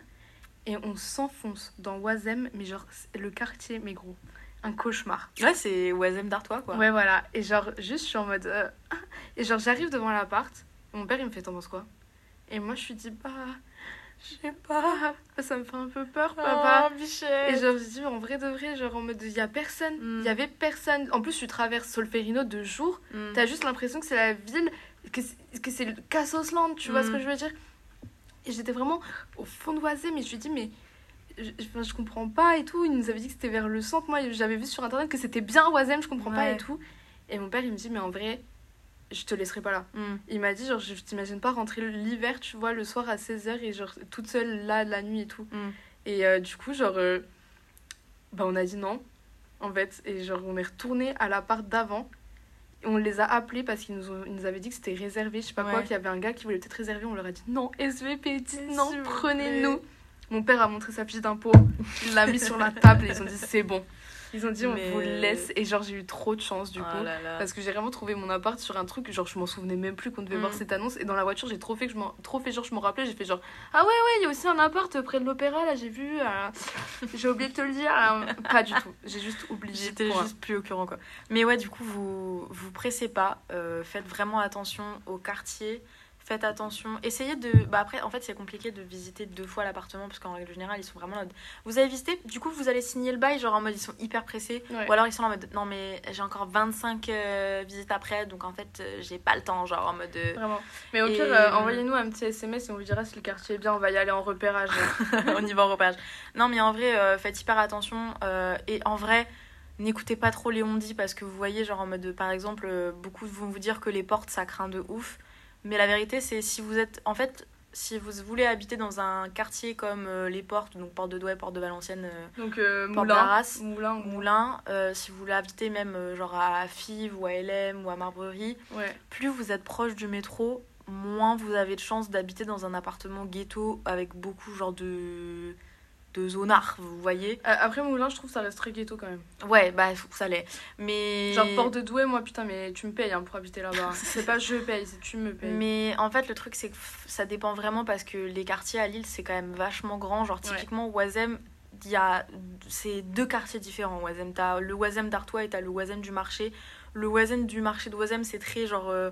Et on s'enfonce dans Oisem, mais genre le quartier, mais gros, un cauchemar. Ouais, c'est Oisem d'Artois, quoi. Ouais, voilà. Et genre, juste, je suis en mode. euh. <laughs> Et genre, j'arrive devant l'appart. Mon père, il me fait T'en penses quoi? Et moi, je lui dis Bah. Je sais pas. Ça me fait un peu peur, papa. Oh, bichette. Et genre, je dis En vrai de vrai, genre, en mode Il y a personne. Il Mm. y avait personne. En plus, tu traverses Solferino de jour. Mm. T'as juste l'impression que c'est la ville. Que c'est, le Cassosland. Tu vois Mm. ce que je veux dire? Et j'étais vraiment au fond de Oisem. Mais je lui dis Mais. Je, comprends pas et tout. Il nous avait dit que c'était vers le centre. Moi, j'avais vu sur internet que c'était bien Oisem. Je comprends pas et tout. Et mon père, il me dit, mais en vrai, je te laisserai pas là. Mm. Il m'a dit, genre, je t'imagine pas rentrer l'hiver, tu vois, le soir à 16h et genre toute seule là, la nuit et tout. Mm. Et euh, du coup, genre, euh, bah, on a dit non, en fait. Et genre, on est retourné à l'appart d'avant. On les a appelés parce qu'ils nous, ont- ils nous avaient dit que c'était réservé, je sais pas quoi, qu'il y avait un gars qui voulait peut-être réserver. On leur a dit non, SVP, non, prenez-nous. Mon père a montré sa fiche d'impôt, il l'a mis sur la table et ils ont dit c'est bon. Ils ont dit on Mais- vous laisse. Et genre, j'ai eu trop de chance du Oh coup. là là. Parce que j'ai vraiment trouvé mon appart sur un truc, genre je m'en souvenais même plus qu'on devait Mm. voir cette annonce. Et dans la voiture, j'ai trop fait que je m'en, trop fait genre je me rappelais, j'ai fait genre ah ouais ouais, il y a aussi un appart près de l'opéra là, j'ai vu. euh, j'ai oublié de te le dire. euh, pas du tout, j'ai juste oublié. J'étais juste plus au courant quoi. Mais ouais, du coup, vous vous pressez pas. euh, faites vraiment attention au quartier. Faites attention. Essayez de. Bah après, en fait, c'est compliqué de visiter deux fois l'appartement parce qu'en règle générale, ils sont vraiment là. Vous avez visité, du coup, vous allez signer le bail, genre en mode ils sont hyper pressés. Ouais. Ou alors ils sont en mode non, mais j'ai encore 25 euh, visites après, donc en fait, euh, j'ai pas le temps, genre en mode. euh, Vraiment. Mais au pire, euh, envoyez-nous un petit SMS et on vous dira si le quartier est bien, on va y aller en repérage. <laughs> on y va en repérage. Non, mais en vrai, faites hyper attention. et en vrai, n'écoutez pas trop les on-dit parce que vous voyez, genre en mode, par exemple, beaucoup vont vous dire que les portes, ça craint de ouf. Mais la vérité, c'est si vous êtes. En fait, si vous voulez habiter dans un quartier comme euh, les portes, donc Porte de Douai, Porte de Valenciennes, euh, Donc euh, Porte Moulin, d'Arras, Moulin, ou- Moulin, euh, si vous voulez habiter même genre à Fives ou à LM ou à Marbrerie, Ouais. plus vous êtes proche du métro, moins vous avez de chances d'habiter dans un appartement ghetto avec beaucoup genre de de zonards, vous voyez. Euh, Après Moulin, je trouve que ça reste très ghetto quand même. Ouais, bah ça l'est. Mais Genre Port de Douai, moi putain, mais tu me payes hein, pour habiter là-bas. <laughs> c'est pas je paye, c'est tu me payes. mais en fait le truc c'est que ça dépend vraiment parce que les quartiers à Lille c'est quand même vachement grand, genre Ouais. typiquement Oisem il y a c'est deux quartiers différents Oisem t'as le Oisem d'Artois et t'as le Oisem du marché le Oisem du marché d'Oisem c'est très genre euh,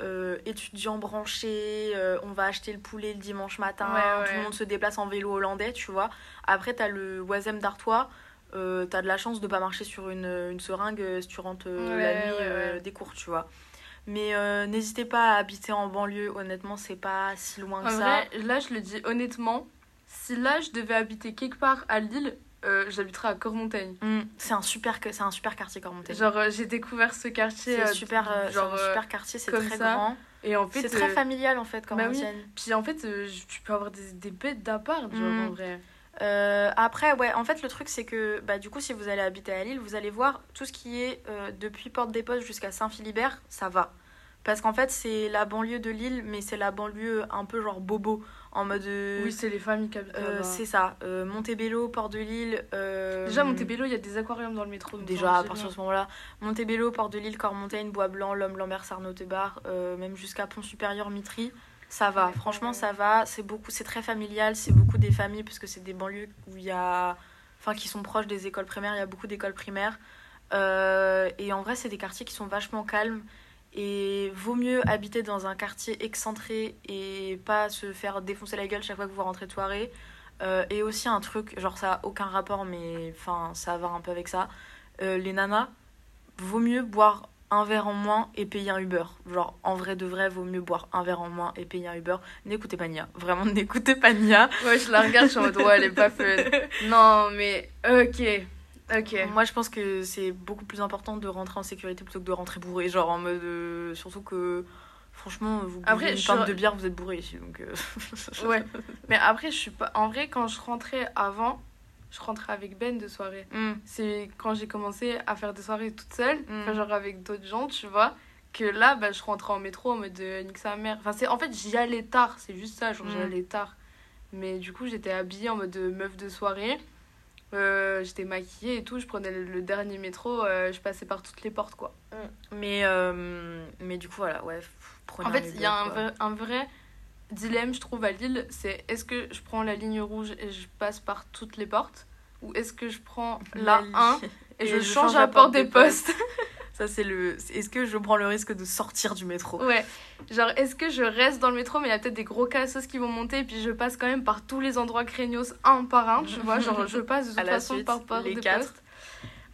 euh, étudiants branchés, euh, on va acheter le poulet le dimanche matin, Ouais, tout le monde se déplace en vélo hollandais, tu vois. Après, t'as le Oisem d'Artois, euh, t'as de la chance de pas marcher sur une, une seringue euh, si tu rentres Ouais, la nuit des cours, tu vois. Mais n'hésitez pas à habiter en banlieue, honnêtement, c'est pas si loin que En ça. vrai, là, je le dis honnêtement, si là, je devais habiter quelque part à Lille, euh, j'habiterais à Cormontagne. Mm, c'est un super c'est un super quartier Cormontaine. Genre, euh, j'ai découvert ce quartier. C'est euh, super, euh, genre, un super quartier, c'est très ça. grand. Et en fait, C'est très familial en fait, bah oui. Cormontaine. Puis en fait, tu peux avoir des, des bêtes d'appart, genre Mm. en vrai. Euh, après, ouais, en fait, le truc, c'est que bah, du coup, si vous allez habiter à Lille, vous allez voir tout ce qui est euh, depuis Porte des Postes jusqu'à Saint-Philibert, ça va. Parce qu'en fait, c'est la banlieue de Lille, mais c'est la banlieue un peu genre bobo. En mode. euh, Oui, c'est les familles qui habitent euh, là-bas. c'est ça. Euh, Montebello, Port de Lille. Déjà, Montebello, il y a des aquariums dans le métro. Déjà, à partir de ce moment-là, Montebello, Port de Lille, Cormontaigne, Bois-Blanc, L'Homme, Lambert, Sarno, Tebar, même jusqu'à Pont-Supérieur, Mitry, ça va. Franchement, ça va. C'est beaucoup, c'est très familial. C'est beaucoup des familles parce que c'est des banlieues où il y a, enfin, qui sont proches des écoles primaires. Il y a beaucoup d'écoles primaires. Euh, et en vrai, c'est des quartiers qui sont vachement calmes. Et vaut mieux habiter dans un quartier excentré et pas se faire défoncer la gueule chaque fois que vous rentrez de soirée. Euh, et aussi un truc, genre ça a aucun rapport, mais enfin ça va un peu avec ça. Euh, les nanas, vaut mieux boire un verre en moins et payer un Uber. Genre en vrai de vrai, vaut mieux boire un verre en moins et payer un Uber. N'écoutez pas Nia, vraiment <laughs> n'écoutez pas Nia. Ouais, je la regarde, je suis en mode, ouais, elle est pas fun. <laughs> Non, mais ok. Ok. Moi je pense que c'est beaucoup plus important de rentrer en sécurité plutôt que de rentrer bourré. Genre en mode. euh, surtout que franchement, vous buvez Après, une je pinte suis- de bière, vous êtes bourré ici. Donc, euh, <laughs> Ouais. Mais après, je suis pas. En vrai, quand je rentrais avant, je rentrais avec Ben de soirée. Hmm. C'est quand j'ai commencé à faire des soirées toute seule, Mm. genre avec d'autres gens, tu vois, que là, bah, je rentrais en métro en mode de nique sa mère. Enfin, c'est... En fait, j'y allais tard, c'est juste ça, genre j'y Mm. allais tard. Mais du coup, j'étais habillée en mode de meuf de soirée. Euh, j'étais maquillée et tout, je prenais le, le dernier métro, euh, je passais par toutes les portes, quoi. Mais, euh, mais du coup, voilà, ouais. Prenez En fait, il y a un vrai, un vrai dilemme, je trouve, à Lille, c'est est-ce que je prends la ligne rouge et je passe par toutes les portes ou est-ce que je prends la li- 1 <laughs> et, je, change la porte des postes? Ça, c'est le. Est-ce que je prends le risque de sortir du métro? Ouais, genre est-ce que je reste dans le métro mais il y a peut-être des gros cassos qui vont monter et puis je passe quand même par tous les endroits craignos un par un, tu vois, genre je passe de <laughs> toute façon suite, par les quatre. postes.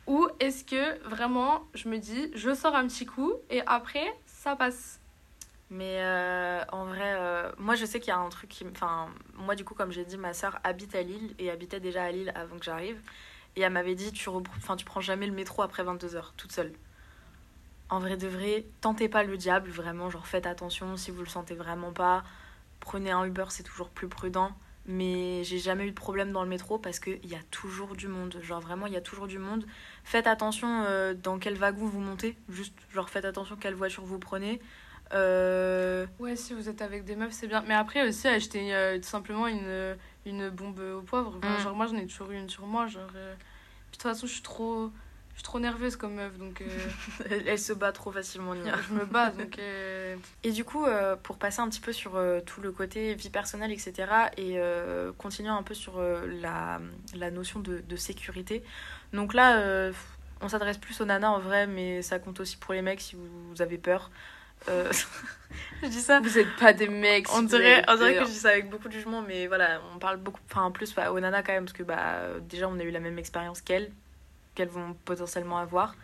Ou est-ce que vraiment je me dis je sors un petit coup et après ça passe. Mais euh, en vrai, euh, moi je sais qu'il y a un truc qui. Enfin, moi du coup, comme j'ai dit, ma soeur habite à Lille et habitait déjà à Lille avant que j'arrive. Et elle m'avait dit tu, tu prends jamais le métro après 22h, toute seule. En vrai de vrai, tentez pas le diable, vraiment. Genre, faites attention si vous le sentez vraiment pas. Prenez un Uber, c'est toujours plus prudent. Mais j'ai jamais eu de problème dans le métro parce qu'il y a toujours du monde. Genre, vraiment, il y a toujours du monde. Faites attention euh, dans quel wagon vous montez. Juste, genre, faites attention quelle voiture vous prenez. Euh, Ouais, si vous êtes avec des meufs, c'est bien. Mais après aussi, acheter euh, tout simplement une, une bombe au poivre. Enfin, Mm. Genre, moi, j'en ai toujours eu une sur moi. Genre, euh, Puis de toute façon, je suis trop, je suis trop nerveuse comme meuf. Donc, euh, <laughs> elle, se bat trop facilement, Nia. je me bats. Donc, euh, Et du coup, euh, pour passer un petit peu sur tout le côté vie personnelle, etc., et continuer un peu sur la, la notion de, de sécurité. Donc là, on s'adresse plus aux nanas en vrai, mais ça compte aussi pour les mecs si vous avez peur. <laughs> Je dis ça. vous êtes pas des mecs. On dirait, on dirait que je dis ça avec beaucoup de jugement, mais voilà, on parle beaucoup, enfin plus bah, aux nanas quand même, parce que bah, déjà on a eu la même expérience qu'elles, qu'elles vont potentiellement avoir.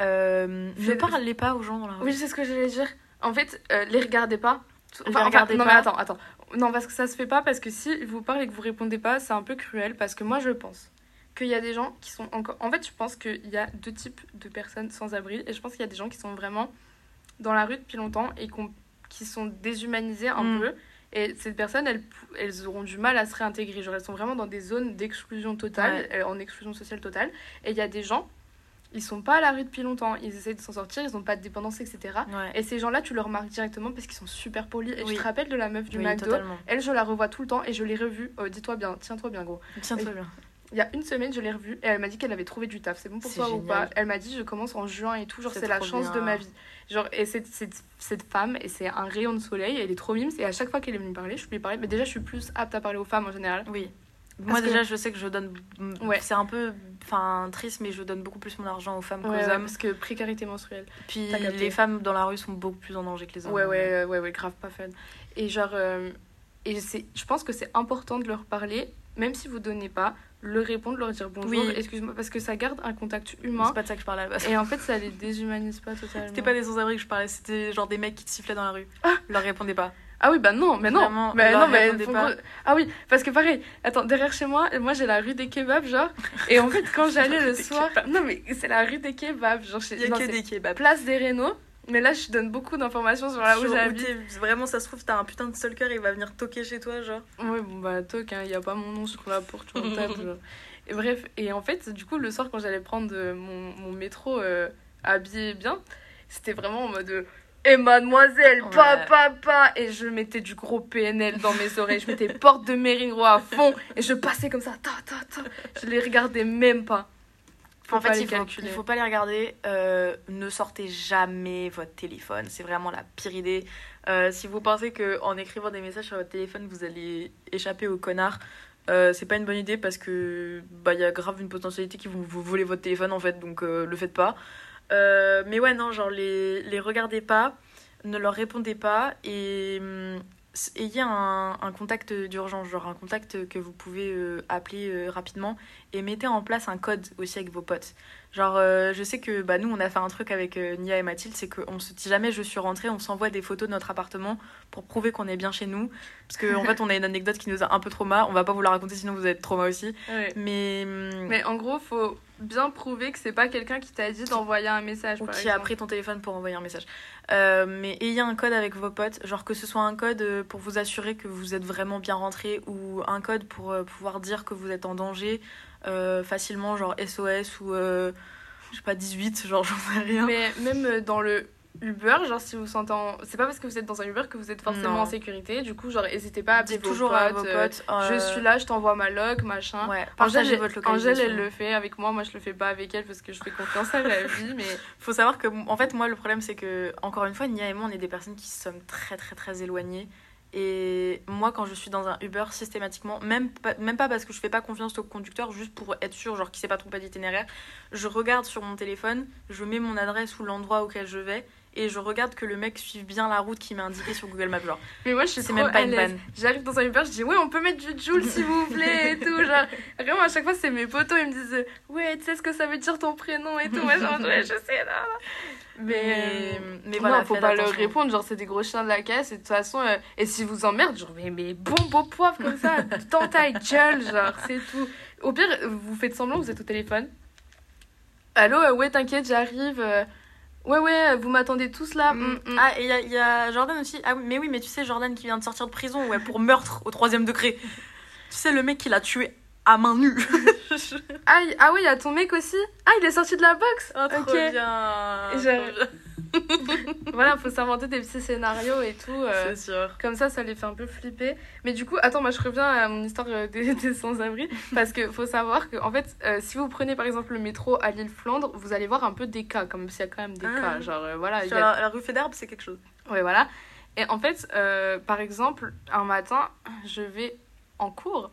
Euh, ne parlez pas aux gens dans la rue. Oui, c'est ce que j'allais dire. En fait, euh, les regardez pas. Les regardez non, pas. mais attends, attends. Non, parce que ça se fait pas, parce que si vous parlent et que vous répondez pas, c'est un peu cruel, parce que moi, je pense qu'il y a des gens qui sont encore... En fait, je pense qu'il y a deux types de personnes sans abri, et je pense qu'il y a des gens qui sont vraiment dans la rue depuis longtemps et qui sont déshumanisés un Mm. peu. Et ces personnes, elles, elles auront du mal à se réintégrer. Genre, elles sont vraiment dans des zones d'exclusion totale, euh, en exclusion sociale totale. Et il y a des gens, ils sont pas à la rue depuis longtemps, ils essayent de s'en sortir, ils ont pas de dépendance, etc. Ouais. Et ces gens-là, tu leur remarques directement parce qu'ils sont super polis. Et Oui. je te rappelle de la meuf du Oui, McDo. totalement. Elle, je la revois tout le temps et je l'ai revue. euh, Dis-toi bien, tiens-toi bien, gros. Tiens-toi bien. Il y a une semaine, je l'ai revue et elle m'a dit qu'elle avait trouvé du taf. C'est bon pour toi ou pas Elle m'a dit, je commence en juin et tout. Genre, C'est la chance de ma vie. Genre, et cette, cette, cette femme, et c'est un rayon de soleil, elle est trop mimes. Et à chaque fois qu'elle est venue me parler, je lui parlais. Mais déjà, je suis plus apte à parler aux femmes en général. Oui. Moi que- déjà, je sais que je donne. Ouais. C'est un peu, enfin triste, mais je donne beaucoup plus mon argent aux femmes qu'aux Ouais, ouais, hommes. parce que précarité menstruelle. Puis les femmes dans la rue sont beaucoup plus en danger que les hommes. Ouais, ouais, ouais, ouais, grave pas fun. Et genre, euh, et je pense que c'est important de leur parler, même si vous donnez pas, leur répondre, leur dire bonjour, Oui. excuse-moi, parce que ça garde un contact C'est humain. pas de ça que je parlais à la base. Et en fait, ça les déshumanise pas totalement. C'était pas des sans-abri que je parlais, c'était genre des mecs qui te sifflaient dans la rue. Leur répondez pas. Ah oui, bah non, mais non. Vraiment, mais non, mais pas. Ah oui, parce que pareil, attends, derrière chez moi, moi j'ai la rue des kebabs, genre. Et en fait, quand j'allais <laughs> le soir. kebabs. Non, mais c'est la rue des kebabs, genre chez. Il y a non, que c'est des kebabs. Place des Rénaux. Mais là, je donne beaucoup d'informations sur là où j'habite. Vraiment, ça se trouve, t'as un putain de stalker, il va venir toquer chez toi, genre. Ouais, bon bah toc, il n'y a pas mon nom sur la porte, tu vois, tape, genre. Et bref, et en fait, du coup, le soir, quand j'allais prendre euh, mon, mon métro euh, habillé bien, c'était vraiment en mode. euh, et mademoiselle, Ouais. pa, pa, pa. Et je mettais du gros PNL dans mes oreilles. Je mettais porte de Mérigro à fond. Et je passais comme ça, ta, ta, ta. Je les regardais même pas. Faut En pas fait, les il faut, il faut pas les regarder. Euh, ne sortez jamais votre téléphone. C'est vraiment la pire idée. Euh, si vous pensez que en écrivant des messages sur votre téléphone, vous allez échapper aux connards, euh, c'est pas une bonne idée parce que bah il y a grave une potentialité qu'ils vont vous voler votre téléphone en fait. Donc euh, le faites pas. Mais ouais non genre les les regardez pas, ne leur répondez pas et hum, s- ayez un, un contact d'urgence, genre un contact que vous pouvez euh, appeler euh, rapidement et mettez en place un code aussi avec vos potes. Genre, euh, je sais que bah, nous, on a fait un truc avec euh, Nia et Mathilde, c'est qu'on se dit jamais je suis rentrée, on s'envoie des photos de notre appartement pour prouver qu'on est bien chez nous. Parce qu'en en <laughs> fait, on a une anecdote qui nous a un peu trauma. On va pas vous la raconter, sinon vous êtes trauma aussi. Ouais. Mais, hum, Mais en gros, faut bien prouver que c'est pas quelqu'un qui t'a dit d'envoyer un message. ou par qui a pris ton téléphone pour envoyer un message. Euh, mais ayez un code avec vos potes, genre que ce soit un code pour vous assurer que vous êtes vraiment bien rentré ou un code pour pouvoir dire que vous êtes en danger euh, facilement, genre SOS ou euh, je sais pas 18, genre <laughs> j'en sais rien. Mais même euh, dans le Uber, genre si vous sentez en... C'est pas parce que vous êtes dans un Uber que vous êtes forcément Non. en sécurité. Du coup, genre, n'hésitez pas à appeler vos toujours potes. à vos euh, potes. Je suis là, je t'envoie ma log, machin. Ouais, Angèle, votre Angèle, elle le fait avec moi. Moi, je le fais pas avec elle parce que je fais confiance à la vie. Mais <laughs> Faut savoir que, en fait, moi, le problème, c'est que, encore une fois, Nia et moi, on est des personnes qui sommes très, très, très éloignées. Et moi, quand je suis dans un Uber, systématiquement, même pas, parce que je fais pas confiance au conducteur, juste pour être sûr, genre, qu'il sait pas tromper d'itinéraire, je regarde sur mon téléphone, je mets mon adresse ou l'endroit auquel je vais, et je regarde que le mec suive bien la route qui m'a indiqué sur Google Maps. Genre, Mais moi, je suis trop même pas à une. J'arrive dans un Uber, je dis ouais, on peut mettre du Joule s'il vous plaît et tout. Genre, vraiment, à chaque fois, c'est mes potos, ils me disent ouais, tu sais ce que ça veut dire ton prénom et tout. Moi, genre, ouais, je sais là. Mais, mais Mais voilà, non, faut pas leur répondre, genre c'est des gros chiens de la caisse et de toute façon, euh, et si vous emmerdent, genre mais, mais bon beau poivre comme ça, <laughs> dans ta gueule, genre c'est tout. Au pire, vous faites semblant, vous êtes au téléphone. Allô, euh, ouais, t'inquiète, j'arrive. euh, ouais, ouais, vous m'attendez tous là. Mm. mm. Ah, et il y, a- il y a Jordan aussi. Ah oui, mais oui, mais tu sais, Jordan qui vient de sortir de prison ouais, pour meurtre au troisième degré. Tu sais, le mec qui l'a tué à main nue. <laughs> Ah, ah oui, il y a ton mec aussi. Ah, il est sorti de la boxe. Ah, trop bien. <laughs> voilà, faut s'inventer des petits scénarios et tout. euh, C'est sûr. Comme ça, ça les fait un peu flipper. Mais du coup, attends, moi je reviens à mon histoire euh, des, <laughs> des sans-abri. Parce qu'il faut savoir que, en fait, euh, si vous prenez par exemple le métro à l'île Flandre, vous allez voir un peu des cas, comme s'il y a quand même des Ah. cas. Genre, euh, voilà. y Sur a- la, la rue Fédère, c'est quelque chose. Ouais, voilà. Et en fait, par exemple, un matin, je vais en cours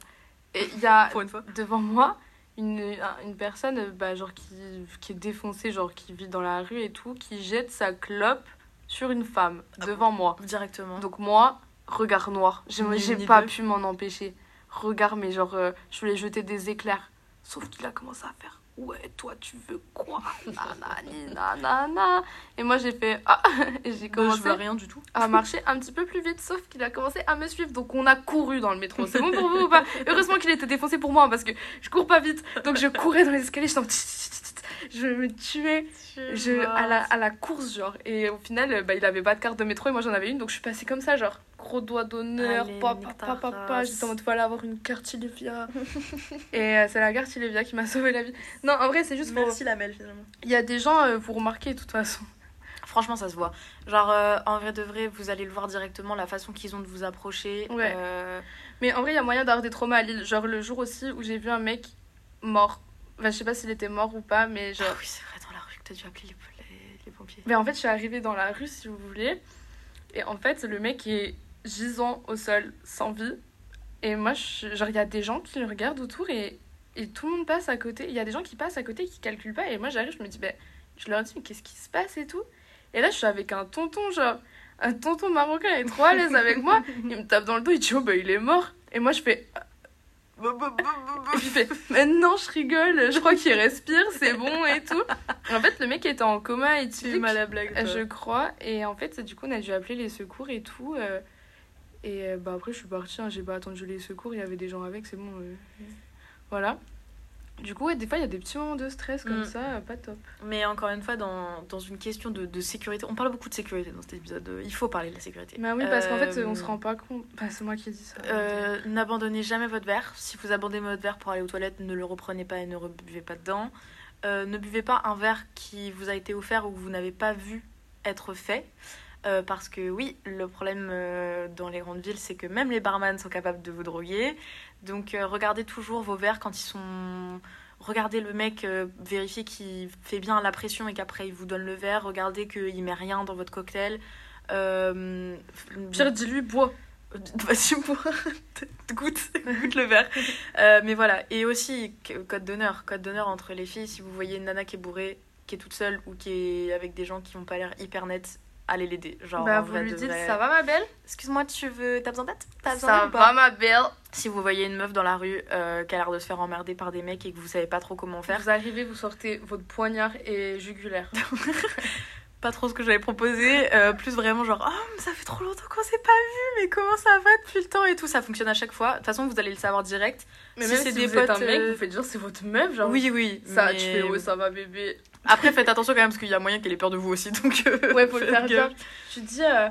et il y a Pour une fois. devant moi une, un- une personne bah, genre qui, qui est défoncée, genre qui vit dans la rue et tout, qui jette sa clope sur une femme Ah devant moi. Directement. Donc moi, regard noir. J'ai pas deux. pu m'en empêcher. Regard, mais genre, euh, je voulais jeter des éclairs. Sauf qu'il a commencé à faire Ouais, toi, tu veux quoi? Nanani, nanana. Et moi, j'ai fait Ah <laughs> Et j'ai je commencé veux rien du tout. à marcher un petit peu plus vite. Sauf qu'il a commencé à me suivre. Donc, on a couru dans le métro. C'est bon pour vous ou pas? Heureusement qu'il était défoncé pour moi parce que je cours pas vite. Donc, je courais dans les escaliers. en Je me tuais je, à, la, à la course, genre. Et au final, euh, bah, il avait pas de carte de métro et moi j'en avais une, donc je suis passée comme ça, genre. Gros doigt d'honneur, papa, papa, papa. J'étais en mode, aller avoir une carte Ilevia. <laughs> et euh, c'est la carte Ilevia qui m'a <laughs> sauvé la vie. Non, en vrai, c'est juste pour. Merci la Mel finalement. Il y a des gens, euh, vous remarquez de toute façon. Franchement, ça se voit. Genre, euh, en vrai de vrai, vous allez le voir directement, la façon qu'ils ont de vous approcher. Ouais. Euh, Mais en vrai, il y a moyen d'avoir des traumas à Lille. Genre le jour aussi où j'ai vu un mec mort. Enfin, je sais pas s'il était mort ou pas, mais genre. Ah oui, c'est vrai, dans la rue que t'as dû appeler les, les- les pompiers. Mais en fait, je suis arrivée dans la rue, si vous voulez. Et en fait, le mec est gisant au sol, sans vie. Et moi, je, genre, il y a des gens qui le regardent autour et, et tout le monde passe à côté. Il y a des gens qui passent à côté qui calculent pas. Et moi, j'arrive, je me dis, ben, je leur dis, mais qu'est-ce qui se passe et tout? Et là, je suis avec un tonton, genre, un tonton marocain, est trop à l'aise avec moi. Il me tape dans le dos, il dit, oh, bah, il est mort. Et moi, je fais, et puis il fait, mais non, je rigole, je crois qu'il respire, c'est bon et tout. En fait, le mec était en coma Tu éthylique. fais mal à la blague. toi. Je crois. Et en fait, du coup, on a dû appeler les secours et tout. euh, et euh, bah, après, je suis partie. hein, J'ai pas attendu les secours. Il y avait des gens avec, c'est bon. euh, Voilà. Du coup, ouais, des fois, il y a des petits moments de stress comme Mm. ça, euh, pas top. Mais encore une fois, dans, dans une question de, de sécurité, on parle beaucoup de sécurité dans cet épisode. euh, Il faut parler de la sécurité. Bah oui, parce qu'en fait, Euh, on se rend pas compte. C'est moi qui dis ça. Euh, N'abandonnez jamais votre verre. Si vous abandonnez votre verre pour aller aux toilettes, ne le reprenez pas et ne rebuvez pas dedans. Euh, ne buvez pas un verre qui vous a été offert ou que vous n'avez pas vu être fait. Euh, parce que oui, le problème euh, dans les grandes villes, c'est que même les barman sont capables de vous droguer. Donc euh, regardez toujours vos verres quand ils sont... Regardez le mec, vérifiez qu'il fait bien la pression et qu'après il vous donne le verre. Regardez qu'il met rien dans votre cocktail. Pire, dis-lui, bois. <laughs> Vas-y, bois. <laughs> goûte, goûte le verre. Mais voilà. Et aussi, code d'honneur. Code d'honneur entre les filles. Si vous voyez une nana qui est bourrée, qui est toute seule ou qui est avec des gens qui n'ont pas l'air hyper nets, allez l'aider. Genre, bah, vous vrai lui dites, vrai. ça va ma belle Excuse-moi, tu veux. T'as besoin d'aide? T'as besoin Ça va ma belle Si vous voyez une meuf dans la rue euh, qui a l'air de se faire emmerder par des mecs et que vous savez pas trop comment faire, Vous arrivez, vous sortez votre poignard et jugulaire. <laughs> pas trop ce que j'avais proposé, euh, plus vraiment genre oh mais ça fait trop longtemps qu'on s'est pas vu, mais comment ça va depuis le temps et tout, ça fonctionne à chaque fois. De toute façon vous allez le savoir direct. Mais Si même c'est si des vous êtes un potes, mec, euh, vous faites genre c'est votre meuf, genre. oui oui. Ça, mais- tu fais ouais, ça va bébé. Après faites attention quand même parce qu'il y a moyen qu'elle ait peur de vous aussi donc. euh, <laughs> Ouais, faut le faire gaffe. gaffe. Tu dis, euh,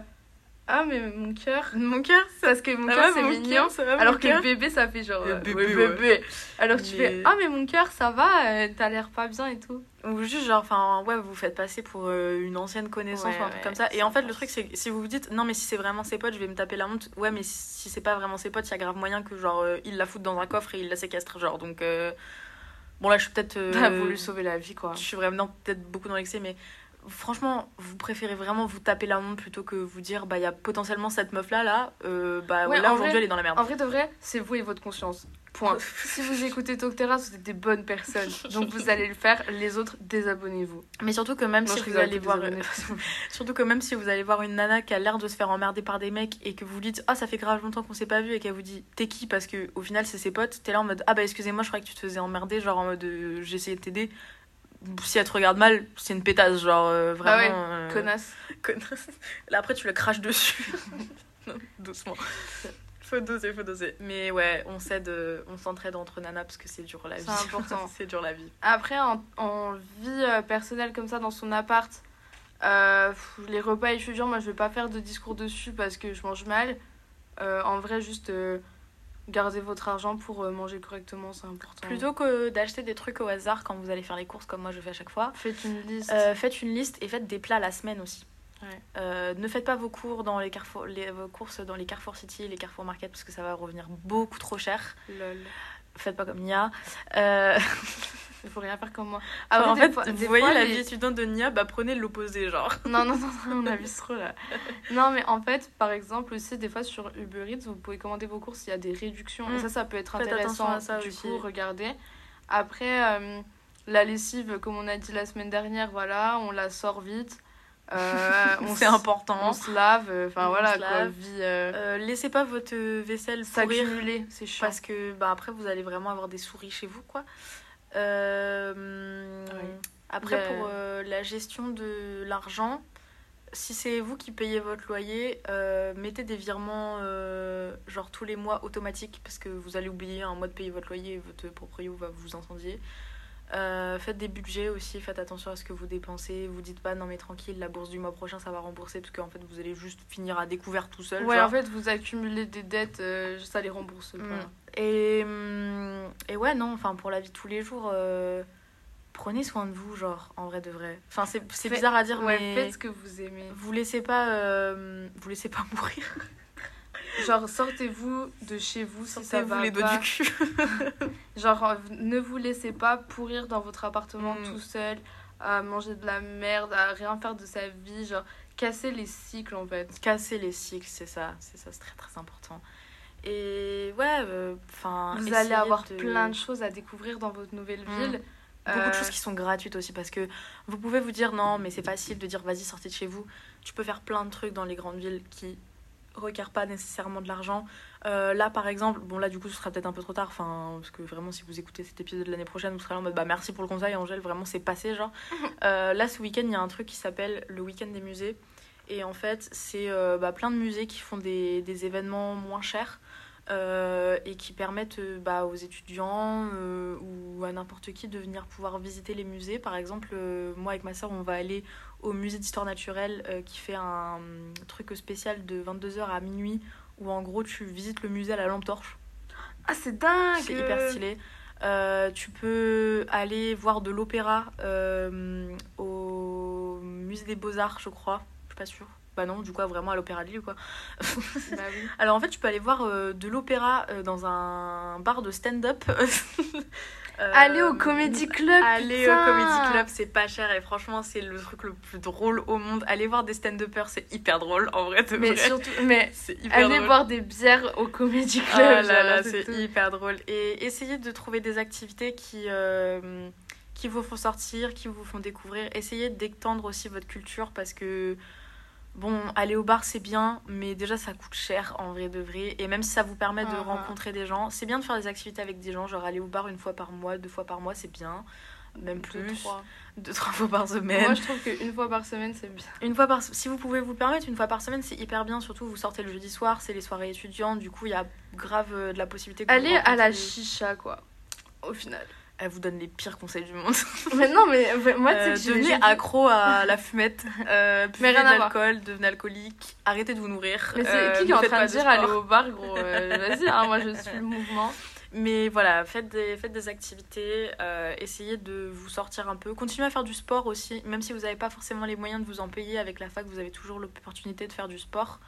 ah, mais mon cœur. Mon cœur, Parce que mon ça cœur, c'est mignon. mon Alors que cœur bébé, ça fait genre. Euh, euh, bébé, ouais, ouais. bébé. Alors tu fais, ah, mais mon cœur, ça va, euh, t'as l'air pas bien et tout. Ou juste genre, enfin ouais, vous faites passer pour une ancienne connaissance ou un truc comme ça. Et en fait, le truc, c'est que si vous vous dites, non, mais si c'est vraiment ses potes, je vais me taper la honte. Ouais, mais si c'est pas vraiment ses potes, il y a grave moyen que genre, il la foute dans un coffre et il la séquestre, genre. Donc, bon, là, je suis peut-être. euh, T'as voulu sauver la vie, quoi. Je suis vraiment peut-être beaucoup dans l'excès, mais franchement, vous préférez vraiment vous taper la honte plutôt que vous dire, bah, il y a potentiellement cette meuf-là, là, euh, bah, Ouais, là, aujourd'hui, elle est dans la merde. En vrai de vrai, c'est vous et votre conscience. Point. <laughs> si vous écoutez Terrace, vous êtes des bonnes personnes. Donc vous allez le faire. Les autres, désabonnez-vous. Mais surtout que même Non, si vous allez voir. désabonnez-vous. <laughs> Surtout que même si vous allez voir une nana qui a l'air de se faire emmerder par des mecs et que vous dites ah ça fait grave longtemps qu'on s'est pas vu et qu'elle vous dit t'es qui? Parce que au final c'est ses potes t'es là en mode ah bah excusez-moi je croyais que tu te faisais emmerder genre en mode euh, j'ai essayé de t'aider si elle te regarde mal c'est une pétasse genre euh, Bah ouais, vraiment euh, Connasse. connasse. là après tu le craches dessus <laughs> Non, doucement faut doser faut doser mais ouais on s'aide euh, on s'entraide entre nanas parce que c'est dur la vie C'est important. <laughs> c'est dur la vie Après, en, en vie personnelle comme ça, dans son appart, euh, les repas étudiants, moi je vais pas faire de discours dessus parce que je mange mal. Euh, en vrai, juste euh, gardez votre argent pour euh, manger correctement, c'est important. plutôt que d'acheter des trucs au hasard quand vous allez faire les courses comme moi je fais à chaque fois Faites une liste. Euh, faites une liste et faites des plats la semaine aussi. Ouais. Euh, ne faites pas vos, cours dans les carrefour, les, vos courses dans les Carrefour City, les Carrefour Market, parce que ça va revenir beaucoup trop cher. Lol. Faites pas comme Nia. Euh, <laughs> Il faut rien faire comme moi. en Après, des fait, fois- vous des voyez fois, la vie étudiante de Nia, bah prenez l'opposé, genre. Non, non, non, non, on a vu trop là. <laughs> Non, mais en fait, par exemple, aussi, des fois sur Uber Eats, vous pouvez commander vos courses, il y a des réductions. Et Mm. ça, ça peut être Faites intéressant. attention à ça du aussi. coup, regardez. Après, euh, la lessive, comme on a dit la semaine dernière, voilà, on la sort vite. Euh, <laughs> on C'est important. On se lave, euh, enfin voilà quoi, vie euh, laissez pas votre vaisselle s'accumuler, c'est chiant. parce que bah, après vous allez vraiment avoir des souris chez vous quoi. Euh, Oui. Après Ben- pour euh, la gestion de l'argent, si c'est vous qui payez votre loyer, euh, mettez des virements genre tous les mois automatiques parce que vous allez oublier un mois de payer votre loyer et votre proprio va vous incendier. Euh, faites des budgets aussi, faites attention à ce que vous dépensez. Vous dites pas non mais tranquille, la bourse du mois prochain ça va rembourser parce qu'en fait vous allez juste finir à découvert tout seul. Ouais, genre. en fait, vous accumulez des dettes, euh, ça les rembourse. Mm. Et, hum, et ouais, non, enfin, pour la vie de tous les jours, euh, prenez soin de vous, genre, en vrai de vrai. Enfin, c'est bizarre à dire, Ouais, mais faites ce que vous aimez. vous laissez pas, vous laissez pas <laughs> mourir. Genre, sortez-vous de chez vous si ça va les doigts pas. du cul. <laughs> Genre, euh, ne vous laissez pas pourrir dans votre appartement Mm. tout seul, à manger de la merde, à rien faire de sa vie. Genre, casser les cycles en fait. Casser les cycles, c'est ça, c'est ça, c'est très très important. Et ouais, euh, enfin. Vous allez avoir de- plein de choses à découvrir dans votre nouvelle Mm. ville. Beaucoup Euh, de choses qui sont gratuites aussi parce que vous pouvez vous dire non, mais c'est facile de dire vas-y, sortez de chez vous. Tu peux faire plein de trucs dans les grandes villes qui requièrent pas nécessairement de l'argent. Euh, là, par exemple, bon, là, du coup, ce sera peut-être un peu trop tard, enfin, parce que vraiment, si vous écoutez cet épisode de l'année prochaine, vous serez là en mode bah merci pour le conseil, Angèle, vraiment, c'est passé, genre. <laughs> Euh, là, ce week-end, il y a un truc qui s'appelle le week-end des musées. Et en fait, c'est euh, bah, plein de musées qui font des, des événements moins chers. et qui permettent bah, aux étudiants ou à n'importe qui de venir pouvoir visiter les musées. Par exemple, moi avec ma soeur, on va aller au musée d'histoire naturelle euh, qui fait un truc spécial de 22h à minuit où en gros tu visites le musée à la lampe torche. Ah, c'est dingue! C'est hyper stylé. Euh, tu peux aller voir de l'opéra euh, au musée des beaux-arts, je crois. Je suis pas sûre. Bah non, du coup, vraiment à l'Opéra de Lille, quoi. Bah oui. <laughs> Alors en fait, tu peux aller voir euh, de l'opéra euh, dans un bar de stand-up. <laughs> Euh, Allez au Comedy Club. Allez putain. au Comedy Club, c'est pas cher et franchement, c'est le truc le plus drôle au monde. Allez voir des stand-uppers, c'est hyper drôle en vrai. de Mais vrai. surtout, mais <laughs> c'est hyper allez drôle. boire des bières au Comedy Ah Club. là là, c'est hyper drôle. Et essayez de trouver des activités qui, qui vous font sortir, qui vous font découvrir. Essayez d'étendre aussi votre culture parce que, bon, aller au bar c'est bien, mais déjà ça coûte cher en vrai de vrai. Et même si ça vous permet de Ah. rencontrer des gens, c'est bien de faire des activités avec des gens, genre aller au bar une fois par mois, deux fois par mois, c'est bien. Même Deux, plus, trois. deux, trois fois par semaine. Moi, je trouve qu'une fois par semaine, c'est bien. Une fois par si vous pouvez vous permettre une fois par semaine, c'est hyper bien. Surtout vous sortez le jeudi soir, c'est les soirées étudiantes. Du coup, il y a grave euh, de la possibilité. Que vous Allez à la chicha, quoi. Au final. Elle vous donne les pires conseils du monde. <laughs> mais non, mais moi, tu sais Euh, que devenez accro à la fumette, euh, <laughs> buvez de l'alcool, devenez alcoolique, arrêtez de vous nourrir. Mais c'est euh, qui qui est en train de dire aller au bar, gros euh, <laughs> Vas-y, hein, moi, je suis le mouvement. Mais voilà, faites des, faites des activités, euh, essayez de vous sortir un peu. Continuez à faire du sport aussi, même si vous n'avez pas forcément les moyens de vous en payer avec la fac, vous avez toujours l'opportunité de faire du sport.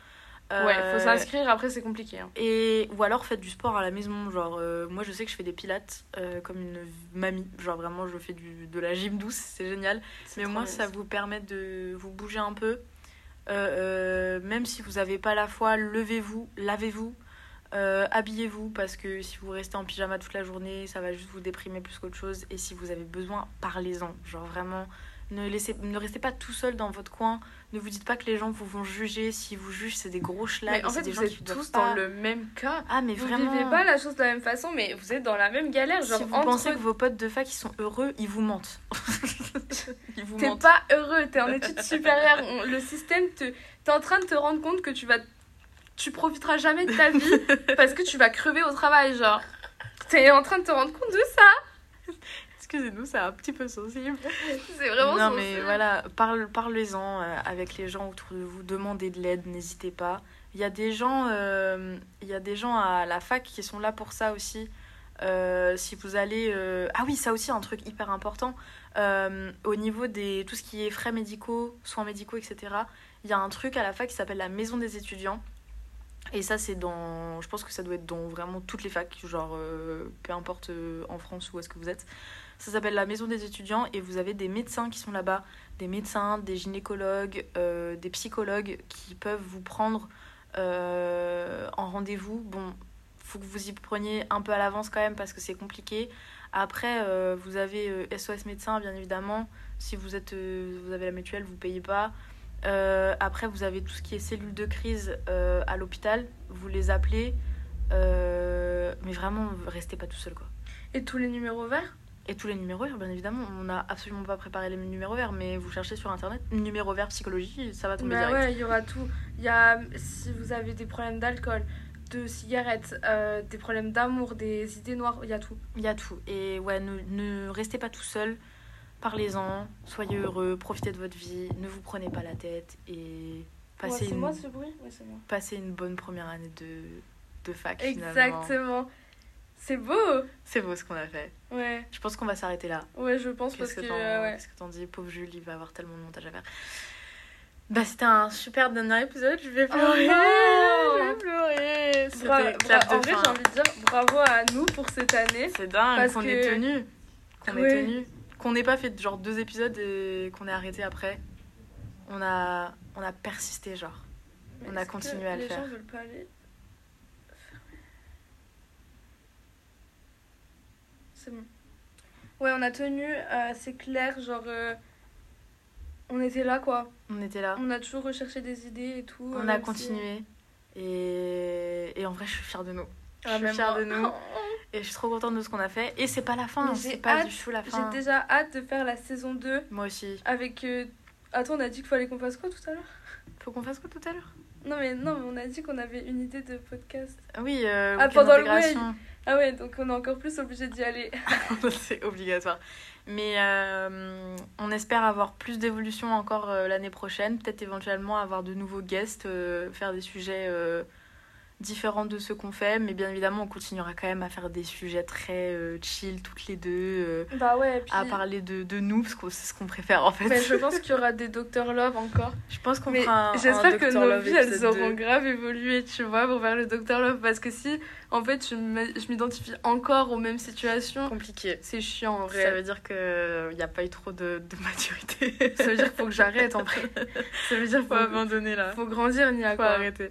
Ouais, Euh, faut s'inscrire, après, c'est compliqué. hein. Et, ou alors faites du sport à la maison. Genre, euh, moi je sais que je fais des pilates euh, comme une mamie. Genre, vraiment, je fais du, de la gym douce, c'est génial. Mais moi, ça vous permet de vous bouger un peu. Euh, euh, même si vous n'avez pas la foi, levez-vous, lavez-vous, euh, habillez-vous parce que si vous restez en pyjama toute la journée, ça va juste vous déprimer plus qu'autre chose. Et si vous avez besoin, parlez-en. Genre vraiment, ne, laissez, ne restez pas tout seul dans votre coin. Ne vous dites pas que les gens vous vont juger. Si vous jugent, c'est des gros schlags. Mais en fait, des vous gens êtes tous pas- dans le même cas. Ah, mais Vous vraiment. vivez pas la chose de la même façon, mais vous êtes dans la même galère. Genre, si vous entre pensez que vos potes de fac ils sont heureux, ils vous mentent. <laughs> ils vous T'es pas heureux, t'es en études supérieures. On- le système, te... t'es en train de te rendre compte que tu vas. Tu profiteras jamais de ta vie <laughs> parce que tu vas crever au travail, genre. T'es en train de te rendre compte de ça. <laughs> Excusez-nous, c'est un petit peu sensible. <laughs> C'est vraiment non, son- mais voilà, parle, parlez-en euh, avec les gens autour de vous, demandez de l'aide, n'hésitez pas. Il y a des gens, euh, il y a des gens à la fac qui sont là pour ça aussi. Euh, si vous allez, euh, ah oui, ça aussi un truc hyper important. Au niveau des tout ce qui est frais médicaux, soins médicaux, etc. Il y a un truc à la fac qui s'appelle la maison des étudiants. Et ça, c'est dans. Je pense que ça doit être dans vraiment toutes les facs, genre euh, peu importe euh, en France où est-ce que vous êtes. Ça s'appelle la maison des étudiants et vous avez des médecins qui sont là-bas, des médecins, des gynécologues, euh, des psychologues qui peuvent vous prendre euh, en rendez-vous. Bon, faut que vous y preniez un peu à l'avance quand même parce que c'est compliqué. Après, euh, vous avez SOS médecin, bien évidemment. Si vous, êtes, vous avez la mutuelle, vous payez pas. Après, vous avez tout ce qui est cellules de crise à l'hôpital. Vous les appelez. Mais vraiment, restez pas tout seul, quoi. Et tous les numéros verts? Et tous les numéros verts, bien évidemment. On n'a absolument pas préparé les numéros verts, mais vous cherchez sur internet numéro vert psychologie, ça va tomber Bah direct. ouais, il y aura tout. Il y a, si vous avez des problèmes d'alcool, de cigarettes, euh, des problèmes d'amour, des idées noires, il y a tout. Il y a tout. Et ouais, ne, ne restez pas tout seul. Parlez-en, soyez heureux, profitez de votre vie, ne vous prenez pas la tête et passez, Ouais, une, moi ce bruit? Ouais, c'est moi. passez une bonne première année de, de fac. finalement. C'est beau C'est beau ce qu'on a fait. Ouais, Je pense qu'on va s'arrêter là. ouais, je pense parce que. euh, ouais. qu'est-ce que t'en dis Pauvre Jules, il va avoir tellement de montage à faire. Bah, c'était un super dernier épisode. Je vais Oh pleurer. non je vais pleurer. Bra- C'était bra- clap de en vrai, j'ai envie de dire bravo à nous pour cette année. C'est dingue qu'on que- ait tenu. Qu'on Ouais. ait tenu. Qu'on n'ait pas fait genre deux épisodes et qu'on ait arrêté après. On a, on a persisté, genre. Mais On a continué à le les faire. gens veulent pas aller. C'est bon. Ouais, on a tenu, euh, c'est clair, genre. euh, on était là quoi. On était là. On a toujours recherché des idées et tout. On euh, a même si- continué. Et... et en vrai, je suis fière de nous. Je Ah, suis même fière moi. de nous. <laughs> Et je suis trop contente de ce qu'on a fait. Et c'est pas la fin. Mais C'est pas hâte. du tout la fin. J'ai déjà hâte de faire la saison 2 Moi aussi. avec. euh, Attends, on a dit qu'il fallait qu'on fasse quoi tout à l'heure? Faut qu'on fasse quoi tout à l'heure? Non, mais non, mais on a dit qu'on avait une idée de podcast. Ah Oui, euh, Ah, pendant le d'intégration. Ah ouais, donc on est encore plus obligé d'y aller. <laughs> c'est obligatoire. Mais euh, on espère avoir plus d'évolution encore euh, l'année prochaine. Peut-être éventuellement avoir de nouveaux guests, euh, faire des sujets, euh, différentes de ce qu'on fait, mais bien évidemment, on continuera quand même à faire des sujets très euh, chill toutes les deux, euh, Bah ouais, puis... à parler de, de nous, parce que c'est ce qu'on préfère en fait. Mais je pense <laughs> qu'il y aura des Docteur Love encore. Je pense qu'on fera un, j'espère que nos Love vies, elles auront 2. grave évolué, tu vois, pour faire le Docteur Love. Parce que si, en fait, je m'identifie encore aux mêmes situations, compliqué. c'est chiant en Ça vrai. veut dire qu'il n'y a pas eu trop de, de maturité. Ça veut dire qu'il faut que j'arrête en <laughs> vrai. Ça veut dire qu'il faut faut, abandonner là. faut grandir, Nia, faut quoi. arrêter.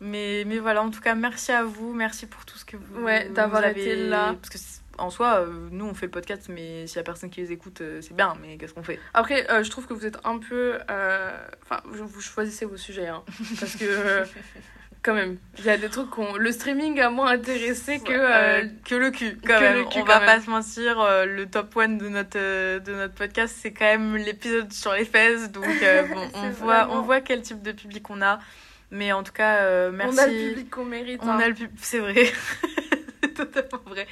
Mais, mais voilà, en tout cas, merci à vous. Merci pour tout ce que vous, Ouais, d'avoir avez... été là. Parce que en soi, euh, nous, on fait le podcast, mais s'il y a personne qui les écoute, euh, c'est bien. Mais qu'est-ce qu'on fait? Après, euh, je trouve que vous êtes un peu. Enfin, vous choisissez vos sujets, hein. Parce que. <laughs> Quand même, il y a des trucs qu'on. Le streaming a moins intéressé que. Que le cul, quand que même. le cul, on quand va même. pas se mentir, le top one de notre, de notre podcast, c'est quand même l'épisode sur les fesses. Donc, <laughs> bon, on, voit, vraiment- on voit quel type de public on a. Mais en tout cas, euh, merci. On a le public qu'on mérite. On hein. a le pub, c'est vrai. <laughs> c'est totalement vrai.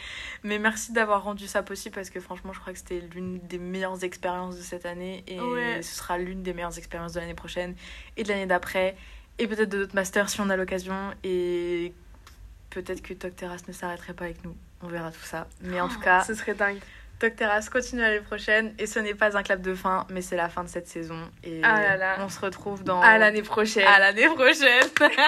Mais merci d'avoir rendu ça possible parce que franchement, je crois que c'était l'une des meilleures expériences de cette année et Ouais. ce sera l'une des meilleures expériences de l'année prochaine et de l'année d'après et peut-être de notre master si on a l'occasion et peut-être que Talk Terrace ne s'arrêterait pas avec nous. On verra tout ça. Mais en tout cas, Ce serait dingue. Docteur As continue l'année prochaine et ce n'est pas un clap de fin, mais c'est la fin de cette saison et ah on se retrouve dans à l'année prochaine. À l'année prochaine. <laughs>